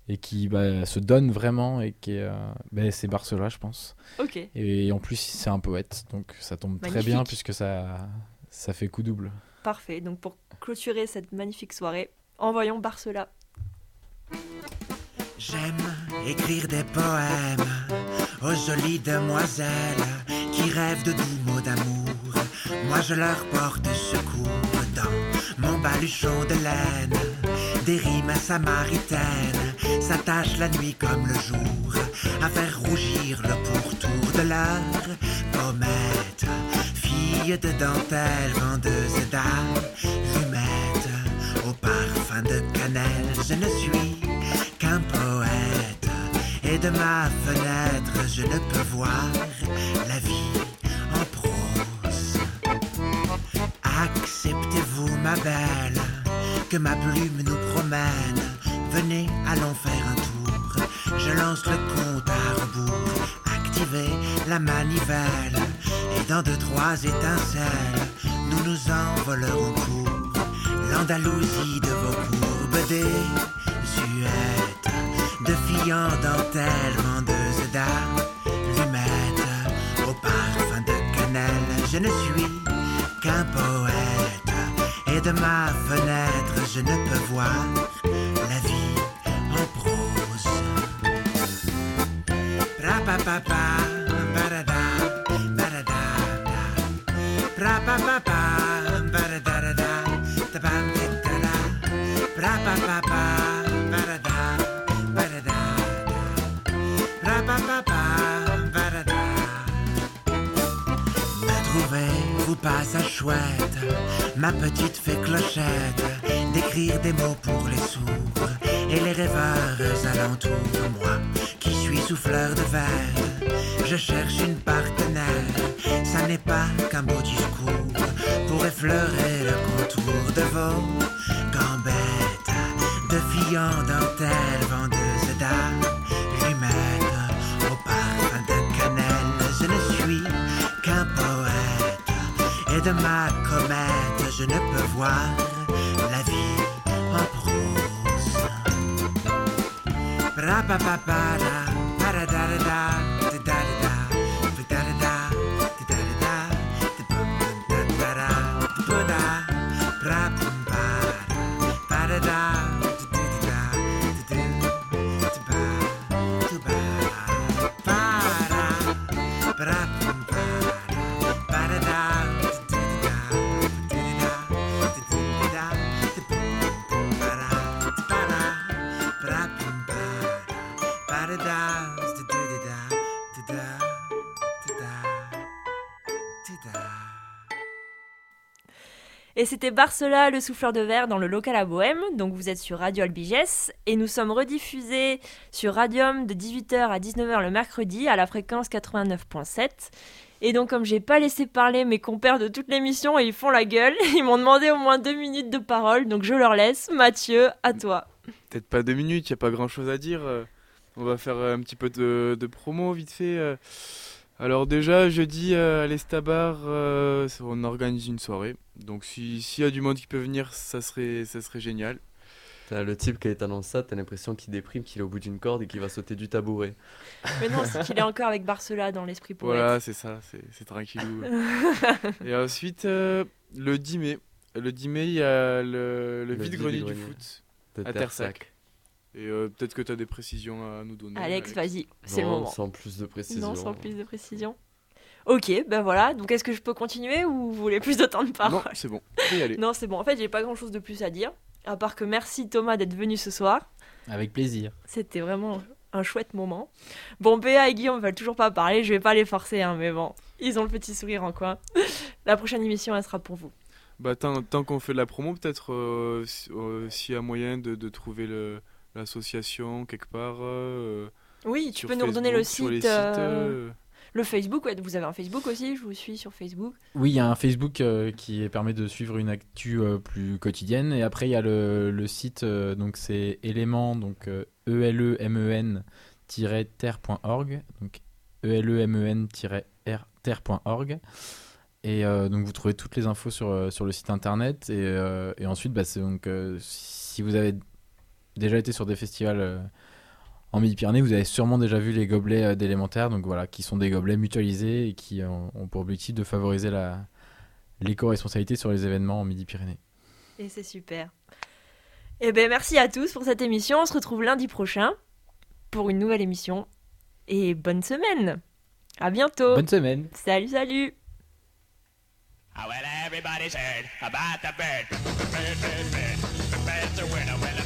et qui bah, se donne vraiment, et qui euh, bah, c'est Barcela, je pense. Ok. Et en plus, c'est un poète, donc ça tombe très bien puisque ça, ça fait coup double. Parfait. Donc pour clôturer cette magnifique soirée, envoyons Barcela. J'aime écrire des poèmes aux jolies demoiselles qui rêvent de doux mots d'amour. Moi je leur porte secours dans mon baluchon de laine. Des rimes samaritaines s'attachent la nuit comme le jour à faire rougir le pourtour de leur pommette. De dentelle, vendeuse d'allumettes au parfum de cannelle, je ne suis qu'un poète. Et de ma fenêtre, je ne peux voir la vie en prose. Acceptez-vous, ma belle, que ma plume nous promène. Venez, allons faire un tour. Je lance le compte à rebours. La manivelle. Et dans deux, trois étincelles, nous nous envolerons pour l'Andalousie de vos courbes désuètes. De filles en dentelle, vendeuses d'allumettes. Au parfum de cannelle, je ne suis qu'un poète. Et de ma fenêtre, je ne peux voir la vie ba ba ba ba. Da da ba da da da bra ba ba ba ba da da da da da ba da da ba ba ba pas ça chouette, ma petite fée clochette, d'écrire des mots pour les sourds. Et les rêveurs alentours. Moi, qui suis souffleur de verre, je cherche une partenaire. Ça n'est pas qu'un beau discours pour effleurer le contour de vos gambettes, de filles en dentelle, vendeuses d'allumettes et de ma comète, je ne peux voir la vie en prose. Et c'était Barcela, le souffleur de verre, dans le local à Bohème. Donc vous êtes sur Radio Albiges. Et nous sommes rediffusés sur Radium de 18h à 19h le mercredi à la fréquence 89.7. Et donc comme j'ai pas laissé parler mes compères de toute l'émission et ils font la gueule, <laughs> ils m'ont demandé au moins deux minutes de parole. Donc je leur laisse. Mathieu, à toi. Peut-être pas deux minutes, il a pas grand chose à dire. euh, On va faire euh, un petit peu de, de promo vite fait. Alors déjà, jeudi euh, à l'Estabar, euh, on organise une soirée. Donc si- s'il y a du monde qui peut venir, ça serait, ça serait génial. T'as le type qui t'annonce ça, t'as l'impression qu'il déprime, qu'il est au bout d'une corde et qu'il va sauter du tabouret. <laughs> Mais non, c'est qu'il est encore avec Barcela dans l'esprit poète. Voilà, c'est ça, c'est tranquillou. <laughs> Et ensuite, euh, le 10 mai, le 10 mai, il y a le, le Le vide-grenier du foot de à Tersac. Et euh, peut-être que tu as des précisions à nous donner. Alex, vas-y, c'est le moment. sans plus de précision. Non, sans plus de précision. Ok, ben voilà. Donc est-ce que je peux continuer ou vous voulez plus de temps de parole? Non, c'est bon, y aller. Non, c'est bon. En fait, j'ai pas grand chose de plus à dire. À part que merci Thomas d'être venu ce soir. Avec plaisir. C'était vraiment un chouette moment. Bon, Béa et Guillaume veulent toujours pas parler. Je vais pas les forcer, hein, mais bon, ils ont le petit sourire en coin. La prochaine émission, elle sera pour vous. Bah, tant, tant qu'on fait de la promo, peut-être euh, si- euh, s'il y a moyen de, de trouver le- l'association quelque part. euh, Oui, tu peux nous redonner le site, sites, euh, euh, Le Facebook, ouais, vous avez un Facebook aussi, je vous suis sur Facebook. Oui, il y a un Facebook euh, qui permet de suivre une actu euh, plus quotidienne. Et après, il y a le, le site, euh, donc c'est élément, donc euh, elemen-terre.org. Donc elemen-terre.org. Et euh, donc vous trouvez toutes les infos sur, sur le site internet. Et, euh, et ensuite, bah, c'est donc, euh, si vous avez déjà été sur des festivals euh, en Midi-Pyrénées, vous avez sûrement déjà vu les gobelets euh, d'élémentaire, donc voilà, qui sont des gobelets mutualisés et qui ont, ont pour objectif de favoriser la l'éco-responsabilité sur les événements en Midi-Pyrénées. Et c'est super. Eh ben merci à tous pour cette émission. On se retrouve lundi prochain pour une nouvelle émission. Et bonne semaine. À bientôt. Bonne semaine. Salut, salut. Well,